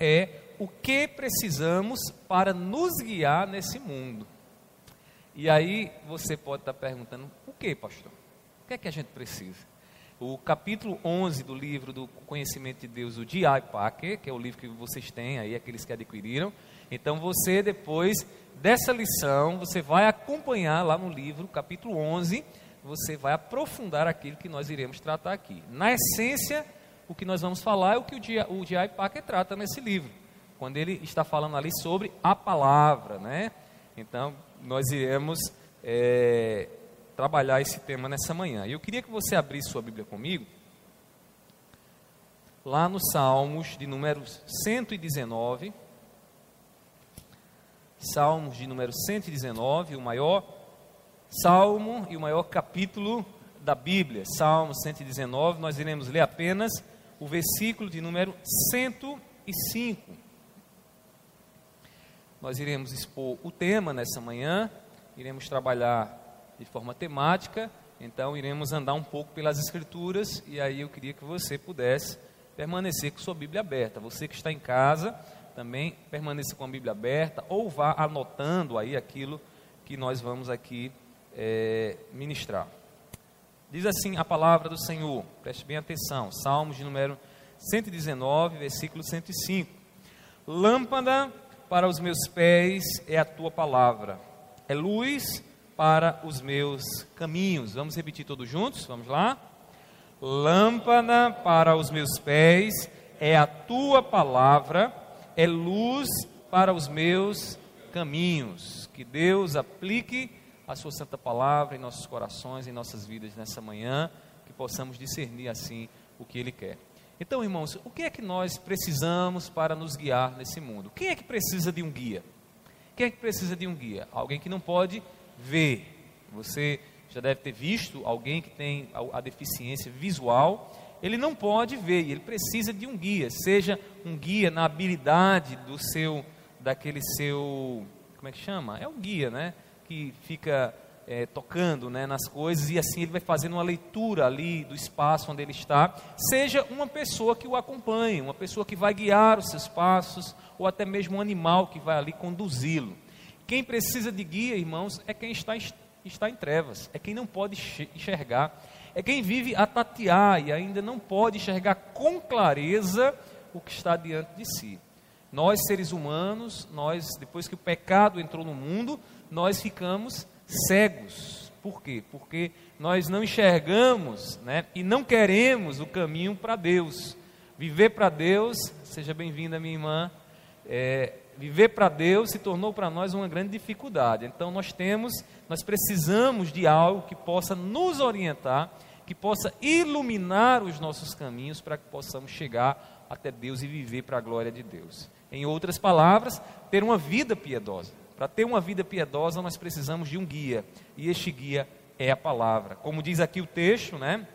é o que precisamos para nos guiar nesse mundo. E aí você pode estar perguntando: o que, pastor? O que é que a gente precisa? O capítulo 11 do livro do Conhecimento de Deus, o D.I. Packer, que é o livro que vocês têm aí, aqueles que adquiriram. Então você, depois dessa lição, você vai acompanhar lá no livro, capítulo 11, você vai aprofundar aquilo que nós iremos tratar aqui. Na essência, o que nós vamos falar é o que o D.I. Packer trata nesse livro, quando ele está falando ali sobre a palavra, né? Então, nós iremos é, trabalhar esse tema nessa manhã. E eu queria que você abrisse sua Bíblia comigo, lá nos Salmos de número 119. Salmos de número 119, o maior salmo e o maior capítulo da Bíblia. Salmo 119, nós iremos ler apenas o versículo de número 105. Nós iremos expor o tema nessa manhã, iremos trabalhar de forma temática, então iremos andar um pouco pelas Escrituras e aí eu queria que você pudesse permanecer com sua Bíblia aberta. Você que está em casa, também permaneça com a Bíblia aberta ou vá anotando aí aquilo que nós vamos aqui é, ministrar. Diz assim a palavra do Senhor, preste bem atenção, Salmos de número 119, versículo 105. Lâmpada para os meus pés é a tua palavra, é luz para os meus caminhos. Vamos repetir todos juntos? Vamos lá? Lâmpada para os meus pés é a tua palavra, é luz para os meus caminhos. Que Deus aplique a sua santa palavra em nossos corações, em nossas vidas nessa manhã, que possamos discernir assim o que Ele quer. Então, irmãos, o que é que nós precisamos para nos guiar nesse mundo? Quem é que precisa de um guia? Quem é que precisa de um guia? Alguém que não pode ver. Você já deve ter visto alguém que tem a, deficiência visual. Ele não pode ver, ele precisa de um guia, seja um guia na habilidade do seu, daquele seu, como é que chama? É um guia, né? Que fica é, tocando né, nas coisas e assim ele vai fazendo uma leitura ali do espaço onde ele está, seja uma pessoa que o acompanhe, uma pessoa que vai guiar os seus passos, ou até mesmo um animal que vai ali conduzi-lo. Quem precisa de guia, irmãos, é quem está, está em trevas, é quem não pode enxergar, é quem vive a tatear e ainda não pode enxergar com clareza o que está diante de si. Nós, seres humanos, nós, depois que o pecado entrou no mundo, nós ficamos cegos. Por quê? Porque nós não enxergamos né, e não queremos o caminho para Deus. Viver para Deus, seja bem-vinda, minha irmã, é, viver para Deus se tornou para nós uma grande dificuldade. Então nós temos, nós precisamos de algo que possa nos orientar, que possa iluminar os nossos caminhos para que possamos chegar até Deus e viver para a glória de Deus. Em outras palavras, ter uma vida piedosa. Para ter uma vida piedosa, nós precisamos de um guia, e este guia é a palavra. Como diz aqui o texto, né?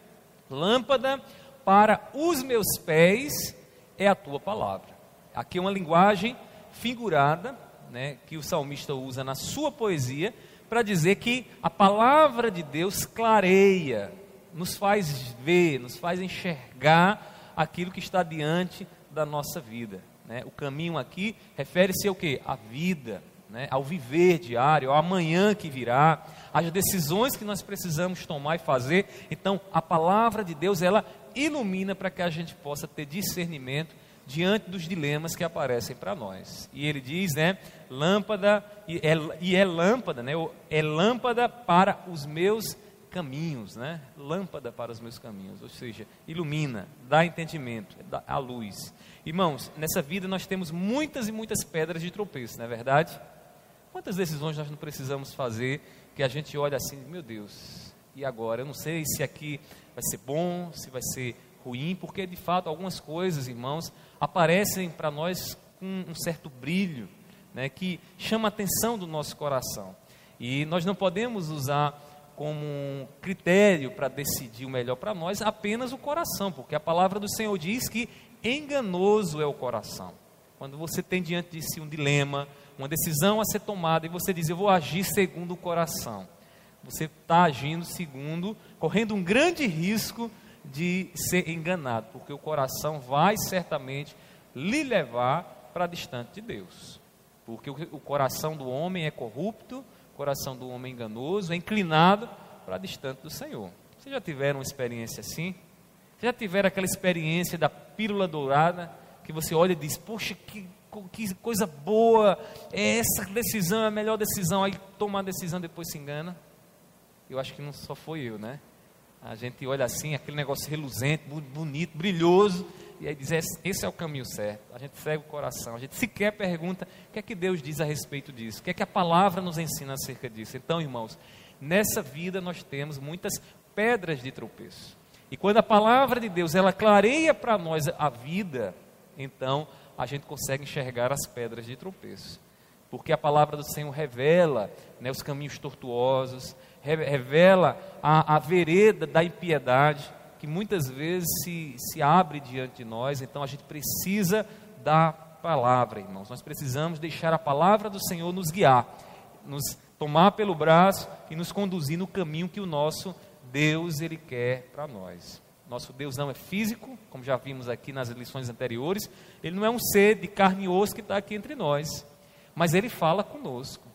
Lâmpada para os meus pés é a tua palavra. Aqui é uma linguagem figurada, né, que o salmista usa na sua poesia, para dizer que a palavra de Deus clareia, nos faz ver, nos faz enxergar aquilo que está diante da nossa vida. Né? O caminho aqui refere-se ao que? A vida, né, ao viver diário, ao amanhã que virá, às decisões que nós precisamos tomar e fazer. Então, a palavra de Deus, ela ilumina para que a gente possa ter discernimento diante dos dilemas que aparecem para nós. E ele diz, né, lâmpada, e é, e é lâmpada, né, é lâmpada para os meus caminhos, né, lâmpada para os meus caminhos, ou seja, ilumina, dá entendimento, dá a luz. Irmãos, nessa vida nós temos muitas e muitas pedras de tropeço, não é verdade? Quantas decisões nós não precisamos fazer que a gente olha assim, meu Deus, e agora? Eu não sei se aqui vai ser bom, se vai ser ruim, porque de fato algumas coisas, irmãos, aparecem para nós com um certo brilho, né, que chama a atenção do nosso coração. E nós não podemos usar como um critério para decidir o melhor para nós apenas o coração, porque a palavra do Senhor diz que enganoso é o coração. Quando você tem diante de si um dilema, uma decisão a ser tomada e você diz, eu vou agir segundo o coração. Você está agindo segundo, correndo um grande risco de ser enganado, porque o coração vai certamente lhe levar para distante de Deus. Porque o, coração do homem é corrupto, o coração do homem é enganoso, é inclinado para distante do Senhor. Vocês já tiveram uma experiência assim? Vocês já tiveram aquela experiência da pílula dourada, que você olha e diz, poxa, que, que coisa boa, é essa decisão é a melhor decisão, aí toma a decisão depois se engana? Eu acho que não só foi eu, né? A gente olha assim, aquele negócio reluzente, bonito, brilhoso, e aí diz: esse é o caminho certo. A gente segue o coração, a gente sequer pergunta o que é que Deus diz a respeito disso, o que é que a palavra nos ensina acerca disso. Então, irmãos, nessa vida nós temos muitas pedras de tropeço. E quando a palavra de Deus ela clareia para nós a vida, então a gente consegue enxergar as pedras de tropeço. Porque a palavra do Senhor revela né, os caminhos tortuosos, revela a, a vereda da impiedade, que muitas vezes se, se abre diante de nós, então a gente precisa da palavra, irmãos. Nós precisamos deixar a palavra do Senhor nos guiar, nos tomar pelo braço e nos conduzir no caminho que o nosso Deus ele quer para nós. Nosso Deus não é físico, como já vimos aqui nas lições anteriores, ele não é um ser de carne e osso que está aqui entre nós, mas ele fala conosco.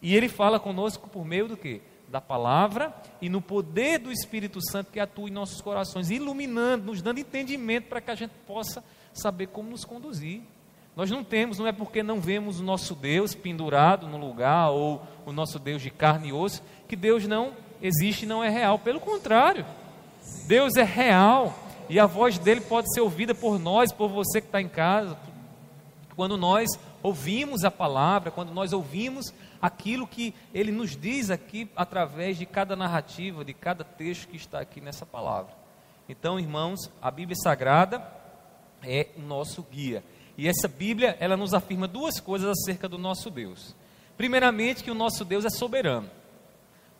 E ele fala conosco por meio do que? da palavra e no poder do Espírito Santo que atua em nossos corações, iluminando, nos dando entendimento para que a gente possa saber como nos conduzir. Nós não temos, não é porque não vemos o nosso Deus pendurado no lugar ou o nosso Deus de carne e osso, que Deus não existe não é real. Pelo contrário, Deus é real e a voz dele pode ser ouvida por nós, por você que está em casa, quando nós ouvimos a palavra, quando nós ouvimos aquilo que ele nos diz aqui através de cada narrativa, de cada texto que está aqui nessa palavra. Então, irmãos, a Bíblia Sagrada é o nosso guia. E essa Bíblia, ela nos afirma duas coisas acerca do nosso Deus. Primeiramente, que o nosso Deus é soberano.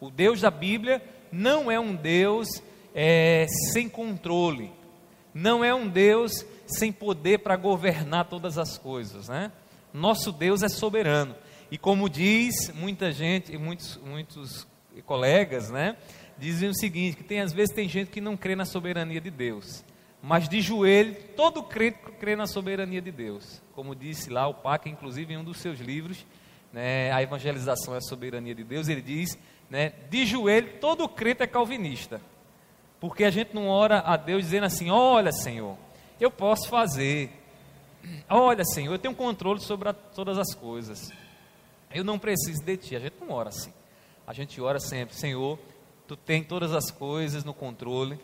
O Deus da Bíblia não é um Deus é, sem controle, não é um Deus sem poder para governar todas as coisas, né? Nosso Deus é soberano. E como diz muita gente, e muitos, muitos colegas, né? Dizem o seguinte, que tem às vezes tem gente que não crê na soberania de Deus. Mas de joelho, todo crente crê na soberania de Deus. Como disse lá o Paca, inclusive em um dos seus livros, né, a evangelização é a soberania de Deus, ele diz, né, de joelho, todo crente é calvinista. Porque a gente não ora a Deus dizendo assim: olha, Senhor, eu posso fazer. Olha, Senhor, eu tenho controle sobre a, todas as coisas. Eu não preciso de ti. A gente não ora assim. A gente ora sempre, Senhor, tu tem todas as coisas no controle.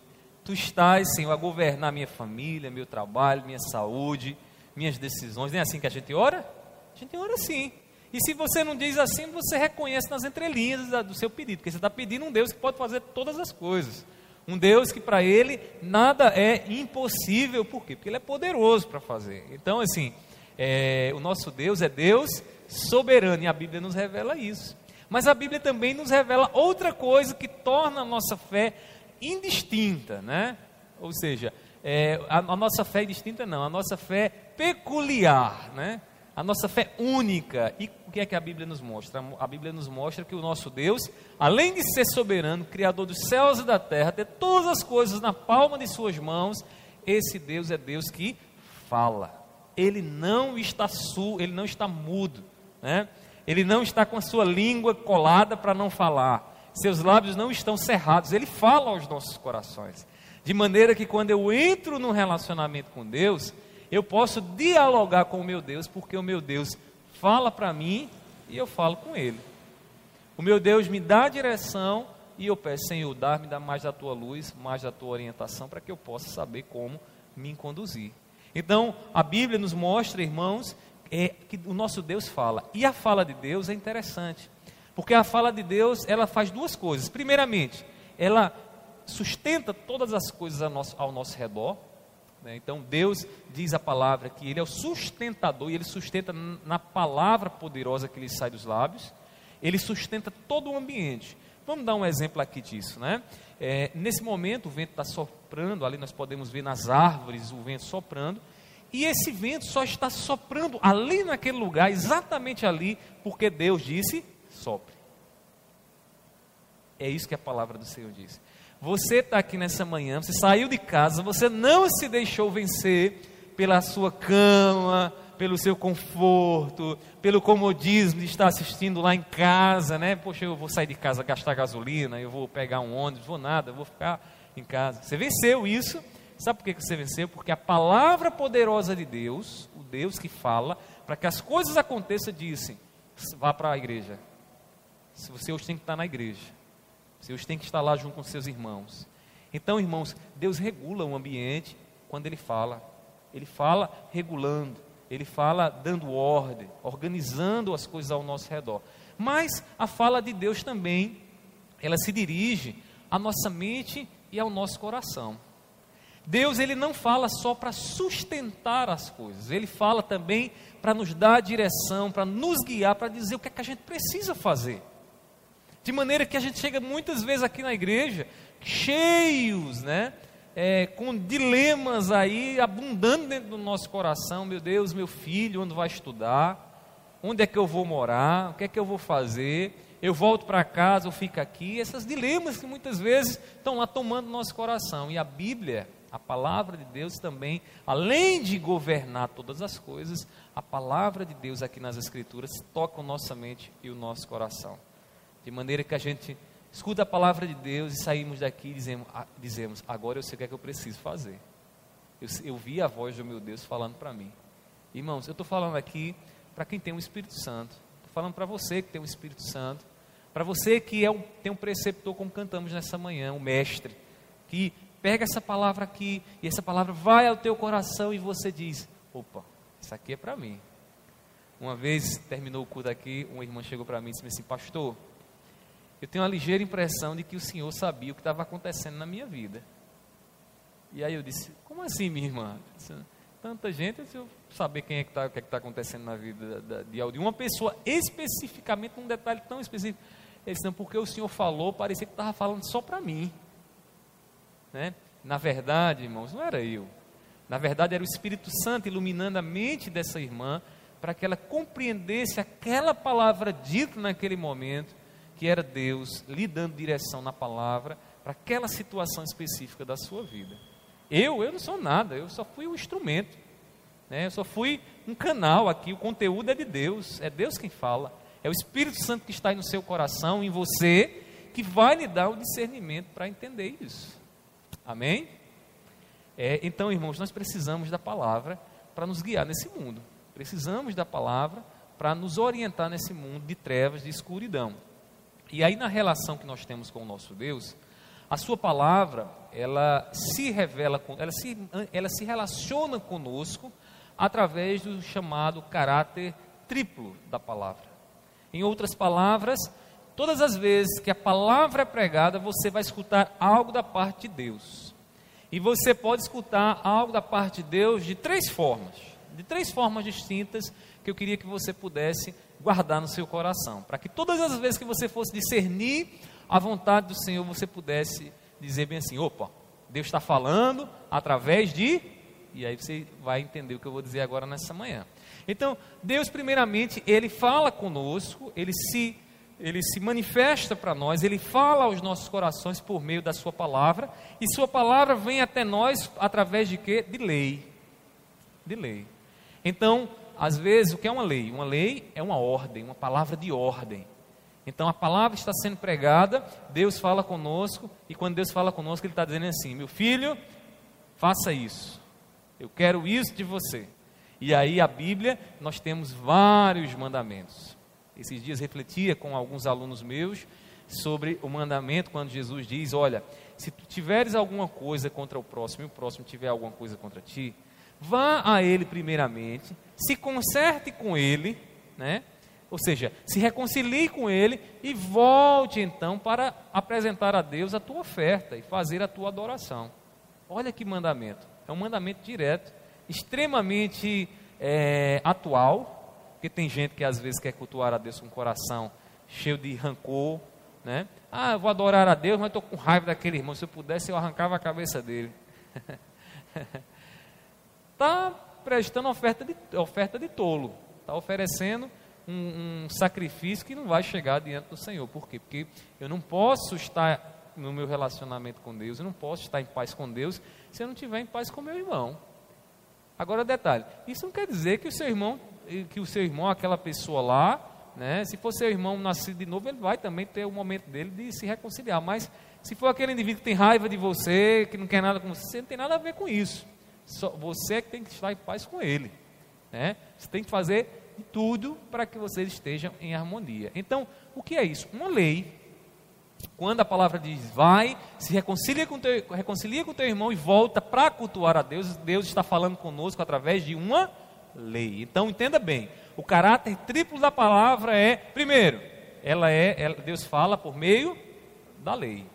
Tu estás, Senhor, a governar minha família, meu trabalho, minha saúde, minhas decisões. Nem é assim que a gente ora? A gente ora assim. E se você não diz assim, você reconhece nas entrelinhas do seu pedido, porque você está pedindo um Deus que pode fazer todas as coisas. Um Deus que para ele nada é impossível, por quê? Porque ele é poderoso para fazer. Então, assim, é, o nosso Deus é Deus soberano, e a Bíblia nos revela isso. Mas a Bíblia também nos revela outra coisa que torna a nossa fé indistinta, né? Ou seja, é, a, a, nossa fé é distinta não, a nossa fé peculiar, né? A nossa fé única. E o que é que a Bíblia nos mostra? A Bíblia nos mostra que o nosso Deus, além de ser soberano, criador dos céus e da terra, ter todas as coisas na palma de suas mãos, esse Deus é Deus que fala. Ele não está su, ele não está mudo né? Ele não está com a sua língua colada para não falar. Seus lábios não estão cerrados. Ele fala aos nossos corações. De maneira que quando eu entro num relacionamento com Deus, eu posso dialogar com o meu Deus, porque o meu Deus fala para mim e eu falo com ele. O meu Deus me dá a direção e eu peço, Senhor, dá-me mais da tua luz, mais da tua orientação, para que eu possa saber como me conduzir. Então, a Bíblia nos mostra, irmãos, é que o nosso Deus fala. E a fala de Deus é interessante, porque a fala de Deus ela faz duas coisas. Primeiramente, ela sustenta todas as coisas ao nosso, ao nosso redor. Né? Então Deus diz a palavra que Ele é o sustentador e Ele sustenta na palavra poderosa que lhe sai dos lábios. Ele sustenta todo o ambiente. Vamos dar um exemplo aqui disso, né? É, nesse momento o vento está soprando, ali nós podemos ver nas árvores o vento soprando. E esse vento só está soprando ali naquele lugar, exatamente ali, porque Deus disse: sopre. É isso que a palavra do Senhor diz. Você está aqui nessa manhã, você saiu de casa, você não se deixou vencer pela sua cama, pelo seu conforto, pelo comodismo de estar assistindo lá em casa, né? Poxa, eu vou sair de casa gastar gasolina, eu vou pegar um ônibus, vou nada, eu vou ficar em casa. Você venceu isso. Sabe por que você venceu? Porque a palavra poderosa de Deus, o Deus que fala, para que as coisas aconteçam, disse: vá para a igreja. Se você hoje tem que estar na igreja. Você hoje tem que estar lá junto com seus irmãos. Então, irmãos, Deus regula o ambiente quando Ele fala. Ele fala regulando, Ele fala dando ordem, organizando as coisas ao nosso redor. Mas a fala de Deus também, ela se dirige à nossa mente e ao nosso coração. Deus ele não fala só para sustentar as coisas, ele fala também para nos dar direção, para nos guiar, para dizer o que é que a gente precisa fazer. De maneira que a gente chega muitas vezes aqui na igreja cheios, né? É, com dilemas aí abundando dentro do nosso coração. Meu Deus, meu filho, onde vai estudar? Onde é que eu vou morar? O que é que eu vou fazer? Eu volto para casa ou fico aqui? Esses dilemas que muitas vezes estão lá tomando nosso coração. E a Bíblia, a palavra de Deus também, além de governar todas as coisas, a palavra de Deus aqui nas Escrituras toca a nossa mente e o nosso coração. De maneira que a gente escuta a palavra de Deus e saímos daqui e dizemos, ah, dizemos agora eu sei o que é que eu preciso fazer. Eu, eu vi a voz do meu Deus falando para mim. Irmãos, eu estou falando aqui para quem tem o Espírito Santo. Estou falando para você que tem o Espírito Santo. Para você que é um, tem um preceptor, como cantamos nessa manhã, um mestre, que pega essa palavra aqui e essa palavra vai ao teu coração e você diz: opa, isso aqui é para mim. Uma vez terminou o culto aqui, uma irmã chegou para mim e disse assim: Pastor, eu tenho uma ligeira impressão de que o Senhor sabia o que estava acontecendo na minha vida. E aí eu disse, como assim, minha irmã? Tanta gente, se eu saber quem é que está, o que é está acontecendo na vida de, de uma pessoa, especificamente, num detalhe tão específico. Ele disse, não, porque o Senhor falou, parecia que estava falando só para mim. Né? Na verdade, irmãos, não era eu. Na verdade, era o Espírito Santo iluminando a mente dessa irmã para que ela compreendesse aquela palavra dita naquele momento que era Deus lhe dando direção na palavra para aquela situação específica da sua vida. Eu, eu não sou nada, eu só fui um instrumento, né? eu só fui um canal aqui, o conteúdo é de Deus, é Deus quem fala, é o Espírito Santo que está aí no seu coração, em você, que vai lhe dar o discernimento para entender isso. Amém? É, então, irmãos, nós precisamos da palavra para nos guiar nesse mundo. Precisamos da palavra para nos orientar nesse mundo de trevas, de escuridão. E aí na relação que nós temos com o nosso Deus, a sua palavra, ela se revela, ela se, ela se relaciona conosco através do chamado caráter triplo da palavra. Em outras palavras, todas as vezes que a palavra é pregada, você vai escutar algo da parte de Deus. E você pode escutar algo da parte de Deus de três formas, de três formas distintas que eu queria que você pudesse guardar no seu coração, para que todas as vezes que você fosse discernir a vontade do Senhor, você pudesse dizer bem assim: opa, Deus está falando através de. E aí você vai entender o que eu vou dizer agora nessa manhã. Então, Deus, primeiramente, Ele fala conosco, Ele se, ele se manifesta para nós, Ele fala aos nossos corações por meio da Sua palavra, e Sua palavra vem até nós através de quê? De lei. De lei. Então, às vezes, o que é uma lei? Uma lei é uma ordem, uma palavra de ordem. Então a palavra está sendo pregada, Deus fala conosco, e quando Deus fala conosco, Ele está dizendo assim: meu filho, faça isso, eu quero isso de você. E aí a Bíblia, nós temos vários mandamentos. Esses dias refletia com alguns alunos meus sobre o mandamento, quando Jesus diz: Olha, se tu tiveres alguma coisa contra o próximo e o próximo tiver alguma coisa contra ti, vá a ele primeiramente, se conserte com ele, né? ou seja, se reconcilie com ele e volte então para apresentar a Deus a tua oferta e fazer a tua adoração. Olha que mandamento, é um mandamento direto, extremamente é, atual, porque tem gente que às vezes quer cultuar a Deus com o coração cheio de rancor, né? Ah, eu vou adorar a Deus, mas estou com raiva daquele irmão. Se eu pudesse, eu arrancava a cabeça dele. Está prestando oferta de, oferta de tolo. Está oferecendo um, um, sacrifício que não vai chegar diante do Senhor. Por quê? Porque eu não posso estar no meu relacionamento com Deus, eu não posso estar em paz com Deus se eu não estiver em paz com meu irmão. Agora detalhe, isso não quer dizer que o seu irmão, que o seu irmão, aquela pessoa lá, né, se for seu irmão nascido de novo, ele vai também ter o momento dele de se reconciliar. Mas se for aquele indivíduo que tem raiva de você, que não quer nada com você, você não tem nada a ver com isso. Só, você que tem que estar em paz com ele. Né? Você tem que fazer tudo para que vocês estejam em harmonia. Então, o que é isso? Uma lei quando a palavra diz vai, se reconcilia com teu, reconcilia com teu irmão e volta para cultuar a Deus, Deus está falando conosco através de uma lei. Então entenda bem, o caráter triplo da palavra é, primeiro, ela é, ela, Deus fala por meio da lei.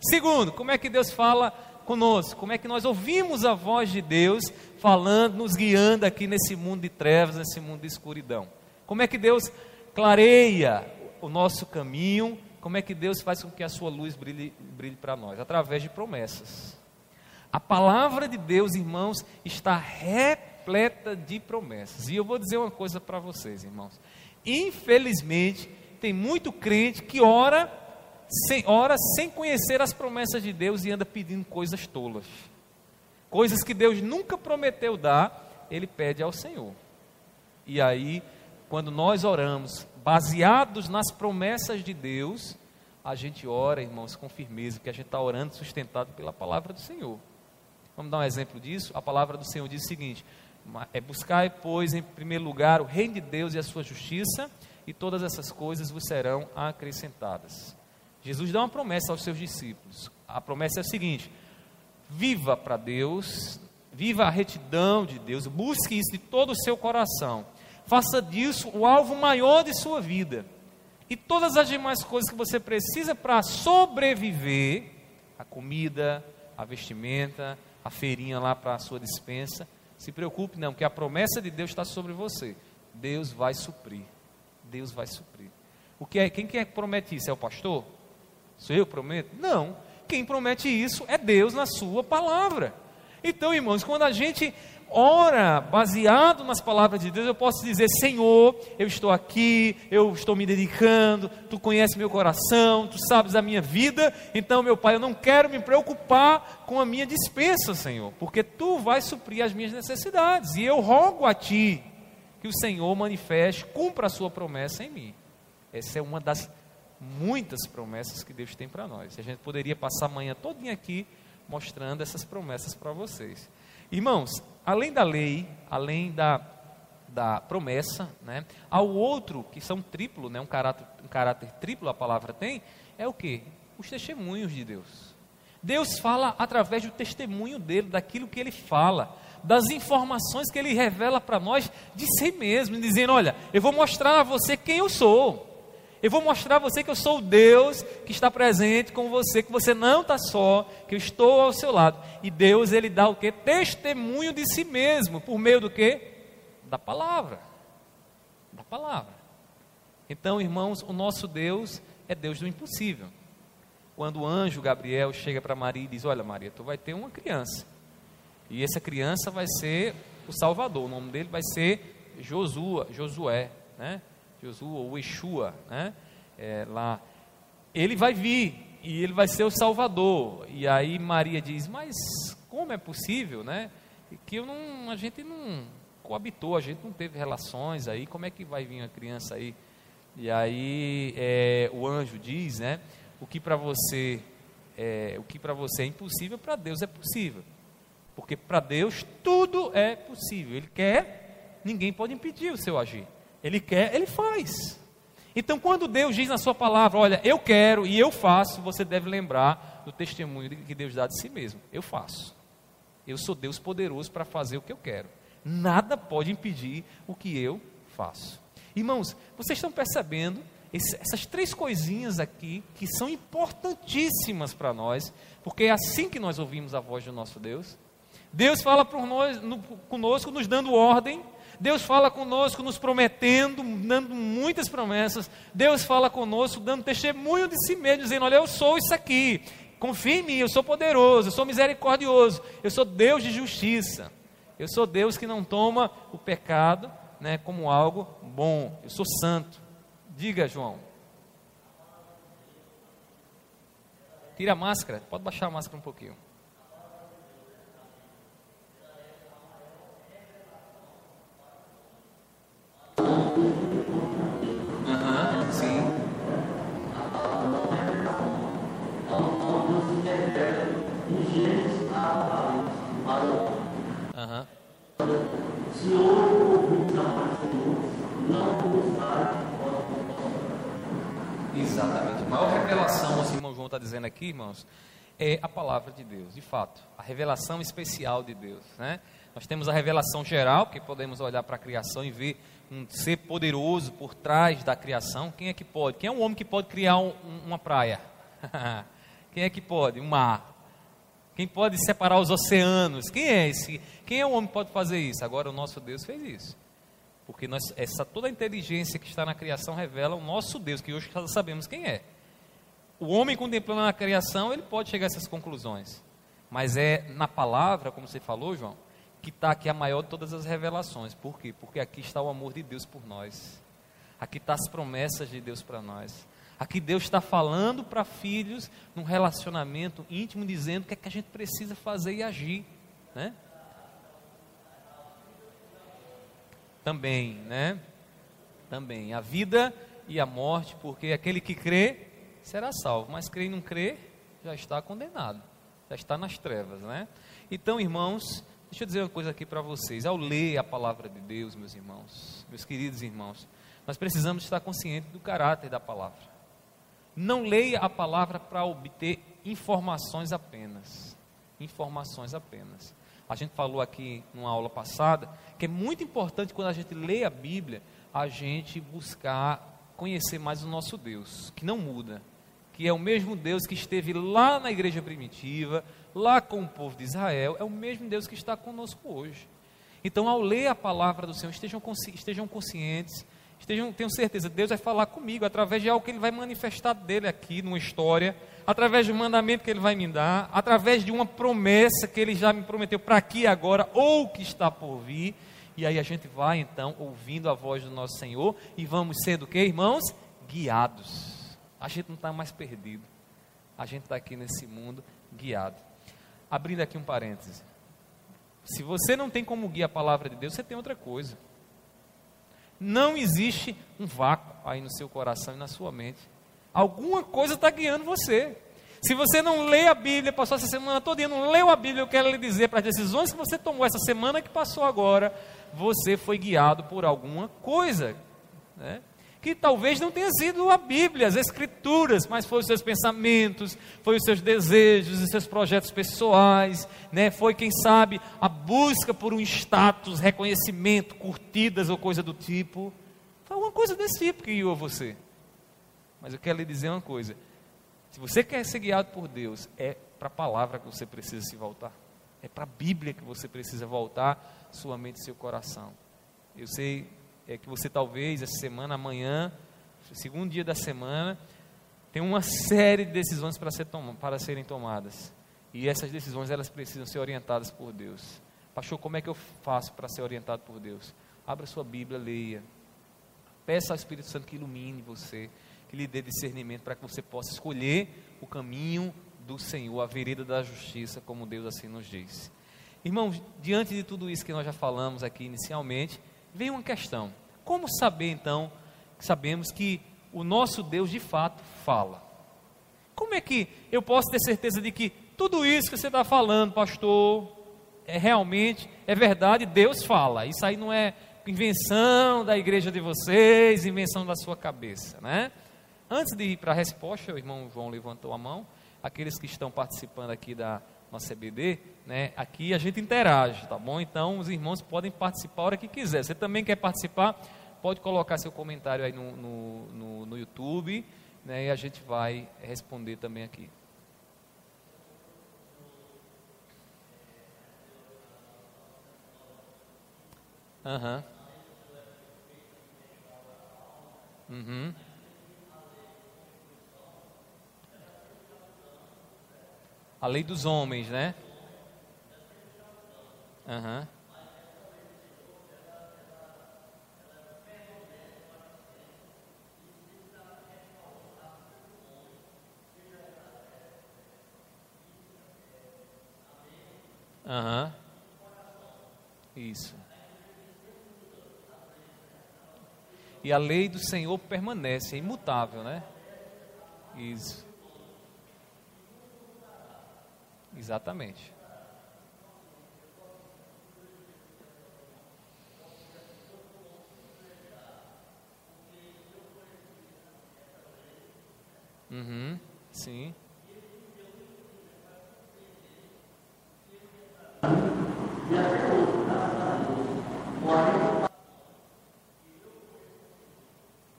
Segundo, como é que Deus fala conosco? Como é que nós ouvimos a voz de Deus falando, nos guiando aqui nesse mundo de trevas, nesse mundo de escuridão? Como é que Deus clareia o nosso caminho como é que Deus faz com que a sua luz brilhe, brilhe para nós? Através de promessas. A palavra de Deus, irmãos, está repleta de promessas. E eu vou dizer uma coisa para vocês, irmãos. Infelizmente, tem muito crente que ora sem, ora sem conhecer as promessas de Deus e anda pedindo coisas tolas. Coisas que Deus nunca prometeu dar, ele pede ao Senhor. E aí, quando nós oramos baseados nas promessas de Deus, a gente ora, irmãos, com firmeza, porque a gente está orando sustentado pela palavra do Senhor. Vamos dar um exemplo disso? A palavra do Senhor diz o seguinte: é buscar, pois, em primeiro lugar o reino de Deus e a sua justiça, e todas essas coisas vos serão acrescentadas. Jesus dá uma promessa aos seus discípulos. A promessa é a seguinte: viva para Deus, viva a retidão de Deus, busque isso de todo o seu coração faça disso o alvo maior de sua vida. E todas as demais coisas que você precisa para sobreviver, a comida, a vestimenta, a feirinha lá para a sua dispensa, se preocupe não, que a promessa de Deus está sobre você. Deus vai suprir. Deus vai suprir. O que é, quem que é que promete isso? É o pastor? Sou eu que prometo? Não. Quem promete isso é Deus na sua palavra. Então, irmãos, quando a gente ora baseado nas palavras de Deus, eu posso dizer: Senhor, eu estou aqui, eu estou me dedicando, tu conheces meu coração, tu sabes a minha vida, então, meu Pai, eu não quero me preocupar com a minha dispensa, Senhor, porque tu vais suprir as minhas necessidades, e eu rogo a ti que o Senhor manifeste, cumpra a sua promessa em mim. Essa é uma das muitas promessas que Deus tem para nós. A gente poderia passar a manhã todinha aqui mostrando essas promessas para vocês. Irmãos, além da lei, além da, da promessa, né, há o outro que são triplo, né, um, caráter, um caráter triplo a palavra tem, é o que? Os testemunhos de Deus. Deus fala através do testemunho dele, daquilo que ele fala, das informações que ele revela para nós de si mesmo, dizendo: Olha, eu vou mostrar a você quem eu sou. Eu vou mostrar a você que eu sou o Deus que está presente com você, que você não está só, que eu estou ao seu lado. E Deus, ele dá o que? Testemunho de si mesmo, por meio do que? Da palavra. Da palavra. Então, irmãos, o nosso Deus é Deus do impossível. Quando o anjo Gabriel chega para Maria e diz: Olha, Maria, tu vai ter uma criança. E essa criança vai ser o Salvador. O nome dele vai ser Josua, Josué, né? Josué ou Yeshua, né? É, lá, ele vai vir e ele vai ser o Salvador. E aí Maria diz: Mas como é possível, né? Que eu não, a gente não coabitou, a gente não teve relações aí. Como é que vai vir a criança aí? E aí é, o anjo diz, né? O que para você é, o que para você é impossível, para Deus é possível. Porque para Deus tudo é possível. Ele quer, ninguém pode impedir o seu agir. Ele quer, ele faz. Então, quando Deus diz na sua palavra, olha, eu quero e eu faço, você deve lembrar do testemunho que Deus dá de si mesmo. Eu faço. Eu sou Deus poderoso para fazer o que eu quero. Nada pode impedir o que eu faço. Irmãos, vocês estão percebendo essas três coisinhas aqui que são importantíssimas para nós, porque é assim que nós ouvimos a voz do nosso Deus. Deus fala por nós, no, conosco, nos dando ordem, Deus fala conosco, nos prometendo, dando muitas promessas. Deus fala conosco, dando testemunho de si mesmo, dizendo: Olha, eu sou isso aqui. Confie em mim, eu sou poderoso, eu sou misericordioso, eu sou Deus de justiça. Eu sou Deus que não toma o pecado né, como algo bom. Eu sou santo. Diga, João. Tira a máscara. Pode baixar a máscara um pouquinho. É a palavra de Deus, de fato. A revelação especial de Deus, né? Nós temos a revelação geral, que podemos olhar para a criação e ver um ser poderoso por trás da criação. Quem é que pode? Quem é um homem que pode criar um, uma praia? Quem é que pode? Um mar. Quem pode separar os oceanos? Quem é esse? Quem é o homem que pode fazer isso? Agora o nosso Deus fez isso. Porque nós, essa toda a inteligência que está na criação revela o nosso Deus, que hoje sabemos quem é. O homem contemplando a criação, ele pode chegar a essas conclusões. Mas é na palavra, como você falou, João, que está aqui a maior de todas as revelações. Por quê? Porque aqui está o amor de Deus por nós. Aqui está as promessas de Deus para nós. Aqui Deus está falando para filhos num relacionamento íntimo, dizendo o que é que a gente precisa fazer e agir. Né? Também, né? Também. A vida e a morte, porque aquele que crê será salvo, mas e não crê já está condenado, já está nas trevas, né? Então, irmãos, deixa eu dizer uma coisa aqui para vocês. Ao ler a palavra de Deus, meus irmãos, meus queridos irmãos, nós precisamos estar conscientes do caráter da palavra. Não leia a palavra para obter informações apenas. Informações apenas. A gente falou aqui numa aula passada que é muito importante quando a gente lê a Bíblia, a gente buscar conhecer mais o nosso Deus, que não muda, que é o mesmo Deus que esteve lá na igreja primitiva, lá com o povo de Israel, é o mesmo Deus que está conosco hoje. Então, ao ler a palavra do Senhor, estejam, consci estejam conscientes, estejam, tenham certeza, Deus vai falar comigo através de algo que Ele vai manifestar dele aqui, numa história, através um mandamento que Ele vai me dar, através de uma promessa que Ele já me prometeu para aqui agora, ou que está por vir. E aí a gente vai então ouvindo a voz do nosso Senhor e vamos ser do que, irmãos? Guiados. A gente não está mais perdido. A gente está aqui nesse mundo guiado. Abrindo aqui um parêntese. Se você não tem como guiar a palavra de Deus, você tem outra coisa. Não existe um vácuo aí no seu coração e na sua mente. Alguma coisa está guiando você. Se você não lê a Bíblia, passou essa semana toda e não leu a Bíblia, eu quero lhe dizer para as decisões que você tomou essa semana que passou agora, você foi guiado por alguma coisa. Né? Que talvez não tenha sido a Bíblia, as Escrituras, mas foi os seus pensamentos, foi os seus desejos, os seus projetos pessoais, né? foi, quem sabe, a busca por um status, reconhecimento, curtidas ou coisa do tipo. Foi uma coisa desse tipo que guiou você. Mas eu quero lhe dizer uma coisa: se você quer ser guiado por Deus, é para a palavra que você precisa se voltar. É para a Bíblia que você precisa voltar sua mente e seu coração. Eu sei é, que você talvez essa semana, amanhã, segundo dia da semana, tem uma série de decisões para, ser para serem tomadas. E essas decisões elas precisam ser orientadas por Deus. Pastor, como é que eu faço para ser orientado por Deus? Abra sua Bíblia, leia. Peça ao Espírito Santo que ilumine você que lhe dê discernimento para que você possa escolher o caminho do Senhor, a vereda da justiça, como Deus assim nos diz. Irmãos, diante de tudo isso que nós já falamos aqui inicialmente, vem uma questão: como saber então, sabemos que o nosso Deus de fato fala? Como é que eu posso ter certeza de que tudo isso que você está falando, pastor, é realmente, é verdade, Deus fala. Isso aí não é invenção da igreja de vocês, invenção da sua cabeça, né? Antes de ir para a resposta, o irmão João levantou a mão. Aqueles que estão participando aqui da nossa CBD, né, aqui a gente interage, tá bom? Então os irmãos podem participar a hora que quiser. Você também quer participar? Pode colocar seu comentário aí no, no, no, no YouTube, né, e a gente vai responder também aqui. Aham. Uhum. uhum. A lei dos homens, né? Aham. Aham. Isso. E a lei do Senhor permanece, é imutável, né? Isso. Exatamente. Uhum, sim.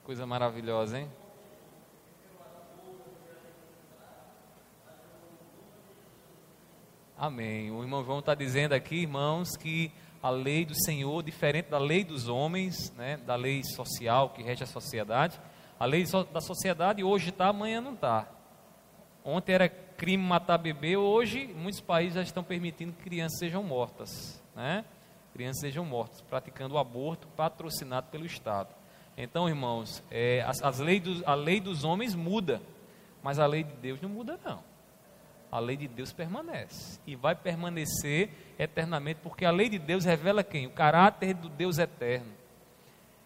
Coisa maravilhosa, hein? Amém. O irmão João está dizendo aqui, irmãos, que a lei do Senhor, diferente da lei dos homens, né, da lei social que rege a sociedade, a lei da sociedade hoje está, amanhã não está. Ontem era crime matar bebê, hoje muitos países já estão permitindo que crianças sejam mortas, né? Crianças sejam mortas, praticando o aborto patrocinado pelo Estado. Então, irmãos, é, as, as leis dos, a lei dos homens muda, mas a lei de Deus não muda não. A lei de Deus permanece e vai permanecer eternamente, porque a lei de Deus revela quem? O caráter do Deus eterno.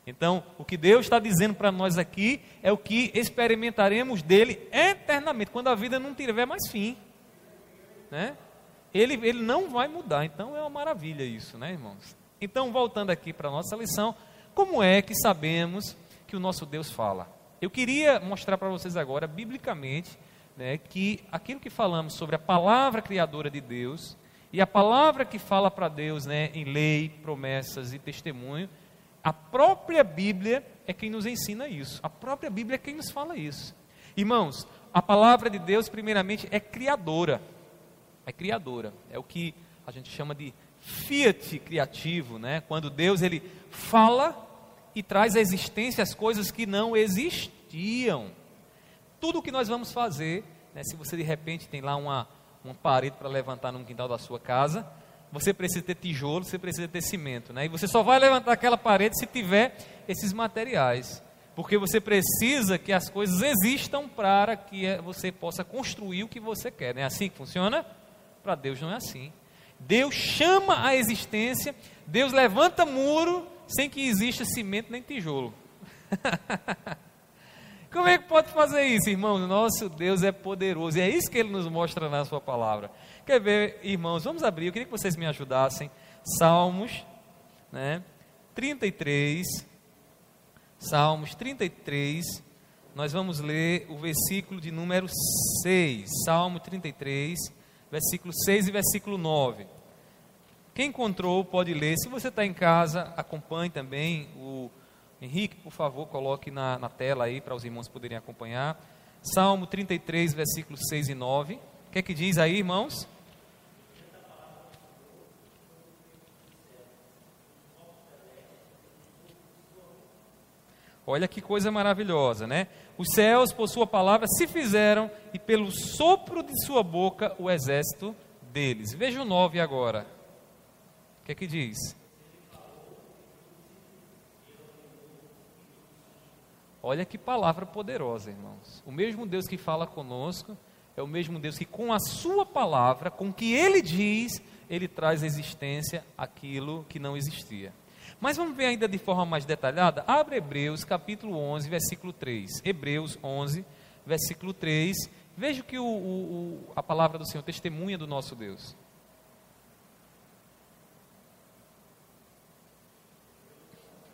Então, o que Deus está dizendo para nós aqui é o que experimentaremos dele eternamente, quando a vida não tiver mais fim. Né? Ele, ele não vai mudar, então é uma maravilha isso, né, irmãos? Então, voltando aqui para a nossa lição, como é que sabemos que o nosso Deus fala? Eu queria mostrar para vocês agora, biblicamente, né, que aquilo que falamos sobre a palavra criadora de Deus e a palavra que fala para Deus né, em lei, promessas e testemunho, a própria Bíblia é quem nos ensina isso. A própria Bíblia é quem nos fala isso. Irmãos, a palavra de Deus, primeiramente, é criadora. É criadora. É o que a gente chama de fiat criativo, né? Quando Deus ele fala e traz à existência as coisas que não existiam. Tudo o que nós vamos fazer, né, se você de repente tem lá uma, uma parede para levantar no quintal da sua casa, você precisa ter tijolo, você precisa ter cimento, né? E você só vai levantar aquela parede se tiver esses materiais, porque você precisa que as coisas existam para que eh, você possa construir o que você quer. Não é assim que funciona? Para Deus não é assim. Deus chama a existência, Deus levanta muro sem que exista cimento nem tijolo. Como é que pode fazer isso, irmão? Nosso Deus é poderoso. E é isso que ele nos mostra na sua palavra. Quer ver, irmãos? Vamos abrir. Eu queria que vocês me ajudassem. Salmos, né? 33. Salmos 33. Nós vamos ler o versículo de número 6. Salmo 33, versículo 6 e versículo 9. Quem encontrou pode ler. Se você está em casa, acompanhe também o Henrique, por favor, coloque na, na tela aí para os irmãos poderem acompanhar. Salmo 33, versículos 6 e 9. O que é que diz aí, irmãos? Olha que coisa maravilhosa, né? Os céus, por sua palavra, se fizeram, e pelo sopro de sua boca, o exército deles. Veja o 9 agora. O que é que diz? Olha que palavra poderosa, irmãos. O mesmo Deus que fala conosco é o mesmo Deus que, com a Sua palavra, com o que Ele diz, Ele traz existência aquilo que não existia. Mas vamos ver ainda de forma mais detalhada? Abre Hebreus capítulo 11, versículo 3. Hebreus 11, versículo 3. Veja que o, o, a palavra do Senhor testemunha do nosso Deus.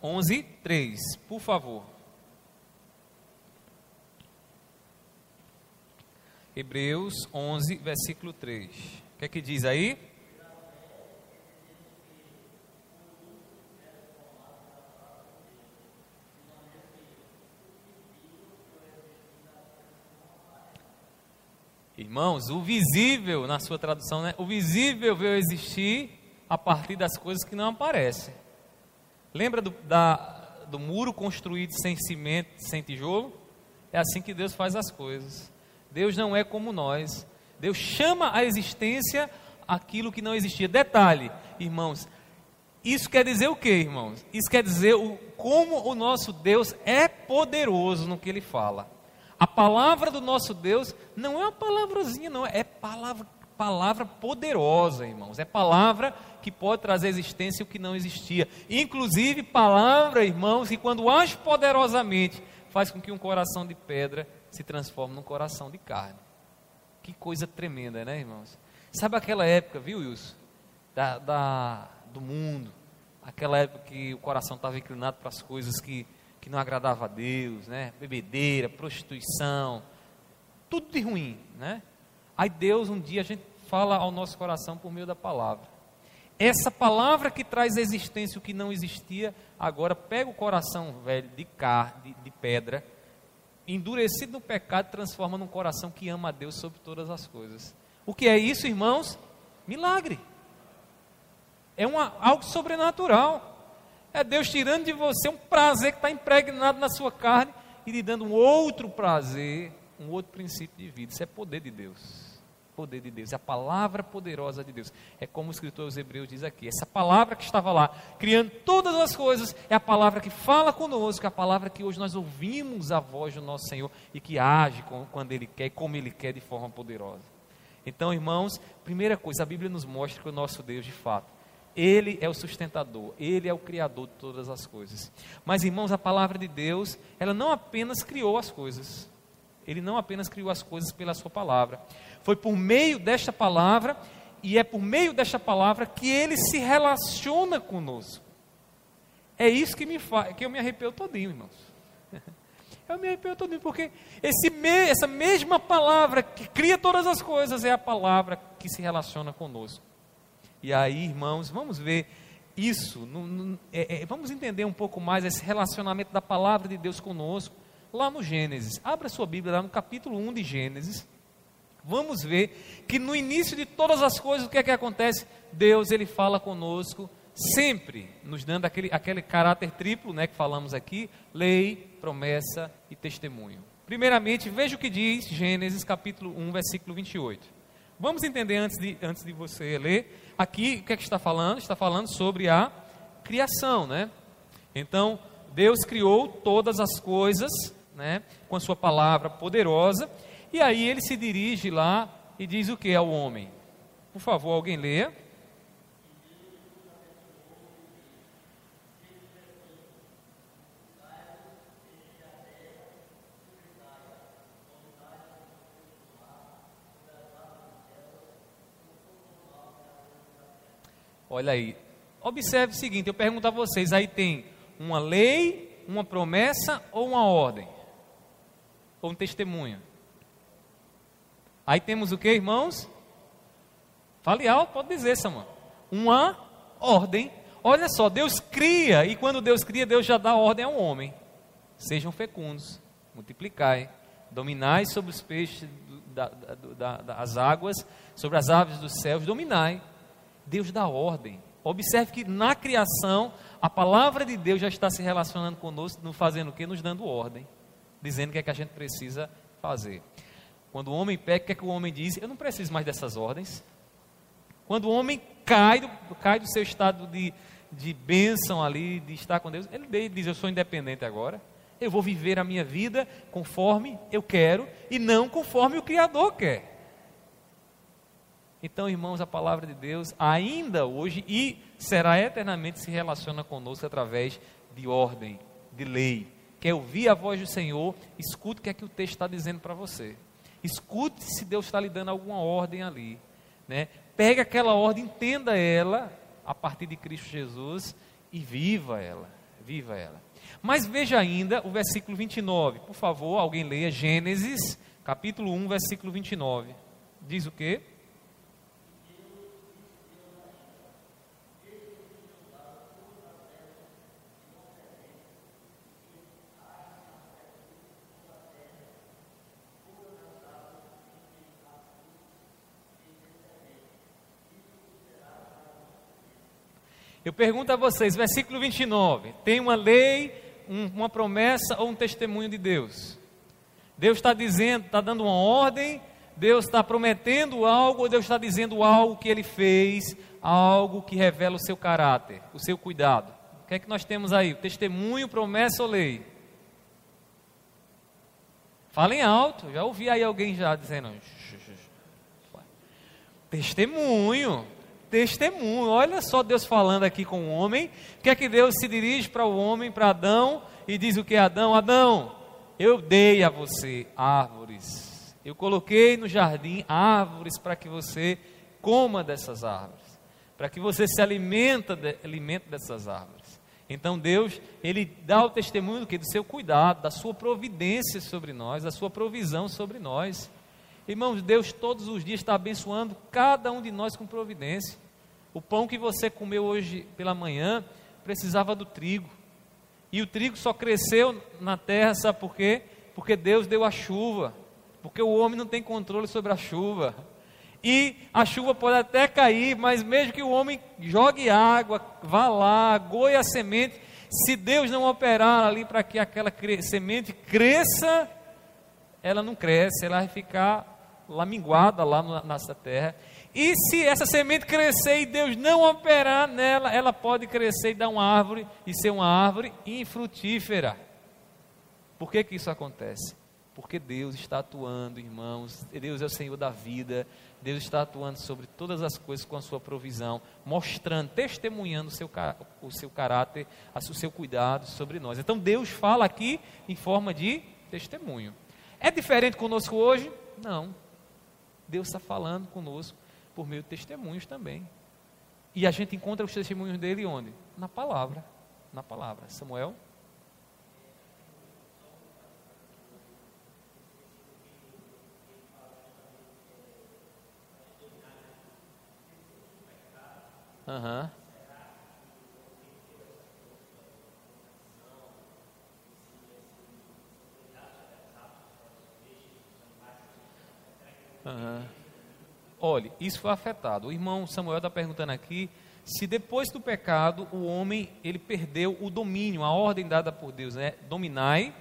Onze, três, por favor. Hebreus 11, versículo 3. O que é que diz aí? Irmãos, o visível, na sua tradução, né? o visível veio existir a partir das coisas que não aparecem. Lembra do, da, do muro construído sem cimento, sem tijolo? É assim que Deus faz as coisas. Deus não é como nós. Deus chama à existência aquilo que não existia. Detalhe, irmãos, isso quer dizer o que, irmãos? Isso quer dizer o, como o nosso Deus é poderoso no que ele fala. A palavra do nosso Deus não é uma palavrazinha, não, é palavra, palavra poderosa, irmãos. É palavra que pode trazer existência o que não existia. Inclusive, palavra, irmãos, que quando age poderosamente, faz com que um coração de pedra se transforma num coração de carne. Que coisa tremenda, né, irmãos? Sabe aquela época, viu, Wilson? Da, da, do mundo, aquela época que o coração estava inclinado para as coisas que, que não agradavam a Deus, né? Bebedeira, prostituição, tudo de ruim, né? Aí Deus um dia a gente fala ao nosso coração por meio da palavra. Essa palavra que traz existência o que não existia, agora pega o coração velho de carne, de pedra, endurecido no pecado, transforma num coração que ama a Deus sobre todas as coisas. O que é isso, irmãos? Milagre. É uma, algo sobrenatural. É Deus tirando de você um prazer que está impregnado na sua carne e lhe dando um outro prazer, um outro princípio de vida. Isso é poder de Deus poder de Deus, a palavra poderosa de Deus. É como o escritor aos Hebreus diz aqui: essa palavra que estava lá, criando todas as coisas, é a palavra que fala conosco, é a palavra que hoje nós ouvimos a voz do nosso Senhor e que age quando Ele quer como Ele quer de forma poderosa. Então, irmãos, primeira coisa, a Bíblia nos mostra que o nosso Deus, de fato, Ele é o sustentador, Ele é o criador de todas as coisas. Mas, irmãos, a palavra de Deus, ela não apenas criou as coisas, Ele não apenas criou as coisas pela Sua palavra, foi por meio desta palavra, e é por meio desta palavra que ele se relaciona conosco. É isso que, me faz, que eu me arrepio todinho, irmãos. Eu me arrepio todinho, porque esse me, essa mesma palavra que cria todas as coisas é a palavra que se relaciona conosco. E aí, irmãos, vamos ver isso, no, no, é, é, vamos entender um pouco mais esse relacionamento da palavra de Deus conosco, lá no Gênesis. Abra sua Bíblia lá no capítulo 1 de Gênesis vamos ver que no início de todas as coisas, o que é que acontece? Deus, ele fala conosco, sempre nos dando aquele, aquele caráter triplo, né, que falamos aqui, lei, promessa e testemunho. Primeiramente, veja o que diz Gênesis capítulo 1, versículo 28. Vamos entender antes de, antes de você ler, aqui o que é que está falando? Está falando sobre a criação, né? Então, Deus criou todas as coisas, né, com a sua palavra poderosa, e aí ele se dirige lá e diz o que ao homem? Por favor, alguém leia. Olha aí. Observe o seguinte: eu pergunto a vocês, aí tem uma lei, uma promessa ou uma ordem? Ou um testemunho? Aí temos o que, irmãos? Fale alto, pode dizer, Samuel. Uma ordem. Olha só, Deus cria, e quando Deus cria, Deus já dá ordem ao homem. Sejam fecundos, multiplicai, dominai sobre os peixes da, da, das águas, sobre as aves dos céus, dominai. Deus dá ordem. Observe que na criação, a palavra de Deus já está se relacionando conosco, nos fazendo o quê? Nos dando ordem, dizendo o que é que a gente precisa fazer. Quando o homem peca, o que, é que o homem diz? Eu não preciso mais dessas ordens. Quando o homem cai do, cai do seu estado de, de bênção ali, de estar com Deus, ele diz: Eu sou independente agora. Eu vou viver a minha vida conforme eu quero e não conforme o Criador quer. Então, irmãos, a palavra de Deus ainda hoje e será eternamente se relaciona conosco através de ordem, de lei. Quer ouvir a voz do Senhor? Escute o que é que o texto está dizendo para você. Escute se Deus está lhe dando alguma ordem ali. Né? Pegue aquela ordem, entenda ela a partir de Cristo Jesus e viva ela. Viva ela. Mas veja ainda o versículo 29. Por favor, alguém leia Gênesis, capítulo 1, versículo 29. Diz o quê? Eu pergunto a vocês, versículo 29, tem uma lei, um, uma promessa ou um testemunho de Deus? Deus está dizendo, está dando uma ordem, Deus está prometendo algo, ou Deus está dizendo algo que Ele fez, algo que revela o seu caráter, o seu cuidado? O que é que nós temos aí? Testemunho, promessa ou lei? Falem alto, já ouvi aí alguém já dizendo. Testemunho testemunho. Olha só Deus falando aqui com o homem. Que é que Deus se dirige para o homem, para Adão, e diz o que Adão? Adão, eu dei a você árvores. Eu coloquei no jardim árvores para que você coma dessas árvores, para que você se alimenta de, alimente dessas árvores. Então Deus, ele dá o testemunho do que do seu cuidado, da sua providência sobre nós, da sua provisão sobre nós. Irmãos, Deus todos os dias está abençoando cada um de nós com providência. O pão que você comeu hoje pela manhã precisava do trigo. E o trigo só cresceu na terra, sabe por quê? Porque Deus deu a chuva. Porque o homem não tem controle sobre a chuva. E a chuva pode até cair, mas mesmo que o homem jogue água, vá lá, goe a semente, se Deus não operar ali para que aquela semente cresça, ela não cresce, ela vai ficar laminguada lá nessa terra. E se essa semente crescer e Deus não operar nela, ela pode crescer e dar uma árvore e ser uma árvore infrutífera. Por que, que isso acontece? Porque Deus está atuando, irmãos. Deus é o Senhor da vida. Deus está atuando sobre todas as coisas com a sua provisão, mostrando, testemunhando o seu, o seu caráter, o seu cuidado sobre nós. Então Deus fala aqui em forma de testemunho. É diferente conosco hoje? Não. Deus está falando conosco por meio de testemunhos também. E a gente encontra os testemunhos dele onde? Na palavra. Na palavra. Samuel? Aham. Uhum. Olhe, isso foi afetado. O irmão Samuel está perguntando aqui se depois do pecado o homem ele perdeu o domínio, a ordem dada por Deus, né? Dominai,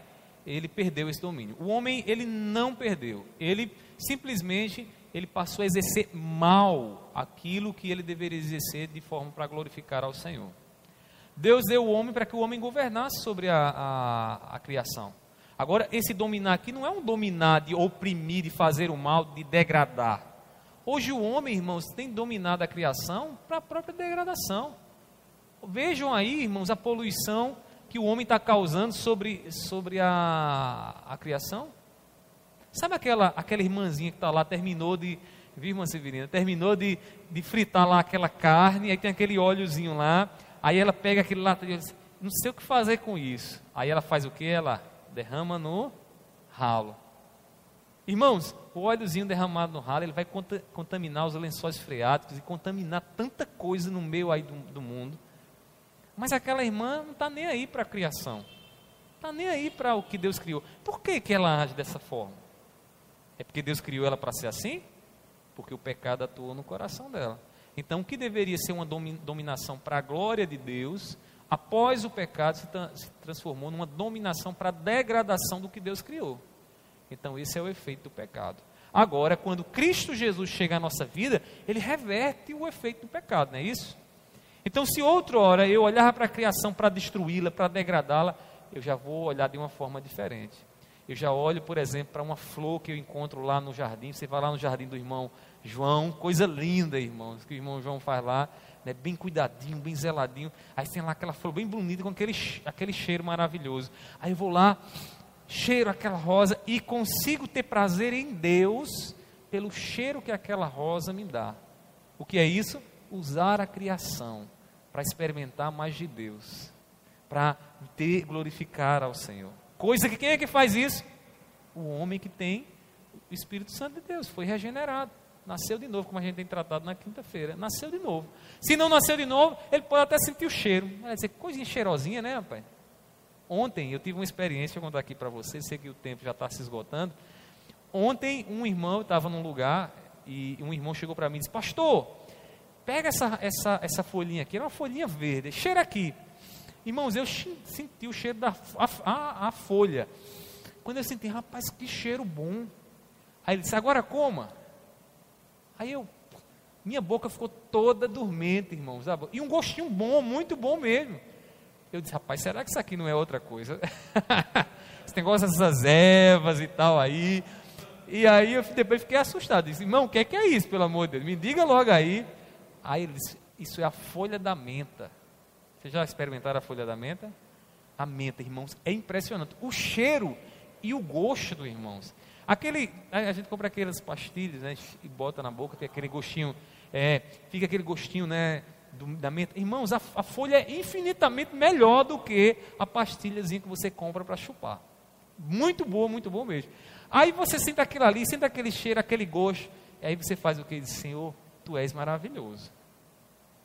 ele perdeu esse domínio. O homem ele não perdeu. Ele simplesmente ele passou a exercer mal aquilo que ele deveria exercer de forma para glorificar ao Senhor. Deus deu o homem para que o homem governasse sobre a, a, a criação. Agora, esse dominar aqui não é um dominar de oprimir, de fazer o mal, de degradar. Hoje o homem, irmãos, tem dominado a criação para a própria degradação. Vejam aí, irmãos, a poluição que o homem está causando sobre, sobre a, a criação. Sabe aquela, aquela irmãzinha que está lá, terminou de, viu, irmã Severina? Terminou de, de fritar lá aquela carne, aí tem aquele óleozinho lá, aí ela pega aquele lá não sei o que fazer com isso. Aí ela faz o que? Ela derrama no ralo. Irmãos, o óleozinho derramado no ralo, ele vai contaminar os lençóis freáticos e contaminar tanta coisa no meio aí do, do mundo. Mas aquela irmã não está nem aí para a criação. Está nem aí para o que Deus criou. Por que, que ela age dessa forma? É porque Deus criou ela para ser assim? Porque o pecado atuou no coração dela. Então, o que deveria ser uma dominação para a glória de Deus, após o pecado se, se transformou numa dominação para a degradação do que Deus criou. Então, esse é o efeito do pecado. Agora, quando Cristo Jesus chega à nossa vida, ele reverte o efeito do pecado, não é isso? Então, se outra hora eu olhar para a criação para destruí-la, para degradá-la, eu já vou olhar de uma forma diferente. Eu já olho, por exemplo, para uma flor que eu encontro lá no jardim. Você vai lá no jardim do irmão João, coisa linda, irmãos, que o irmão João faz lá, né, bem cuidadinho, bem zeladinho. Aí tem lá aquela flor bem bonita, com aquele, aquele cheiro maravilhoso. Aí eu vou lá, cheiro aquela rosa e consigo ter prazer em Deus pelo cheiro que aquela rosa me dá. O que é isso? Usar a criação para experimentar mais de Deus, para ter glorificar ao Senhor. Coisa que quem é que faz isso? O homem que tem o Espírito Santo de Deus, foi regenerado, nasceu de novo, como a gente tem tratado na quinta-feira, nasceu de novo. Se não nasceu de novo, ele pode até sentir o cheiro. Vai dizer, coisinha cheirosinha, né, rapaz? Ontem eu tive uma experiência, vou contar aqui para vocês, sei que o tempo já está se esgotando. Ontem um irmão estava num lugar e um irmão chegou para mim e disse: Pastor, pega essa, essa, essa folhinha aqui, era uma folhinha verde, cheira aqui. Irmãos, eu senti o cheiro da a, a, a folha. Quando eu senti, rapaz, que cheiro bom. Aí ele disse: Agora coma. Aí eu, minha boca ficou toda dormente, irmãos. E um gostinho bom, muito bom mesmo. Eu disse, rapaz, será que isso aqui não é outra coisa? Esse negócio dessas ervas e tal aí. E aí eu depois fiquei assustado. Disse, irmão, o que é, que é isso, pelo amor de Deus? Me diga logo aí. Aí ele disse, isso é a folha da menta. Vocês já experimentaram a folha da menta? A menta, irmãos, é impressionante. O cheiro e o gosto irmãos. Aquele, a gente compra aquelas pastilhas, né, e bota na boca, tem aquele gostinho, é, fica aquele gostinho, né, do, da menta. Irmãos, a, a, folha é infinitamente melhor do que a pastilhazinha que você compra para chupar. Muito boa, muito boa mesmo. Aí você sente aquilo ali, sente aquele cheiro, aquele gosto. E aí você faz o que? Diz, Senhor, tu és maravilhoso.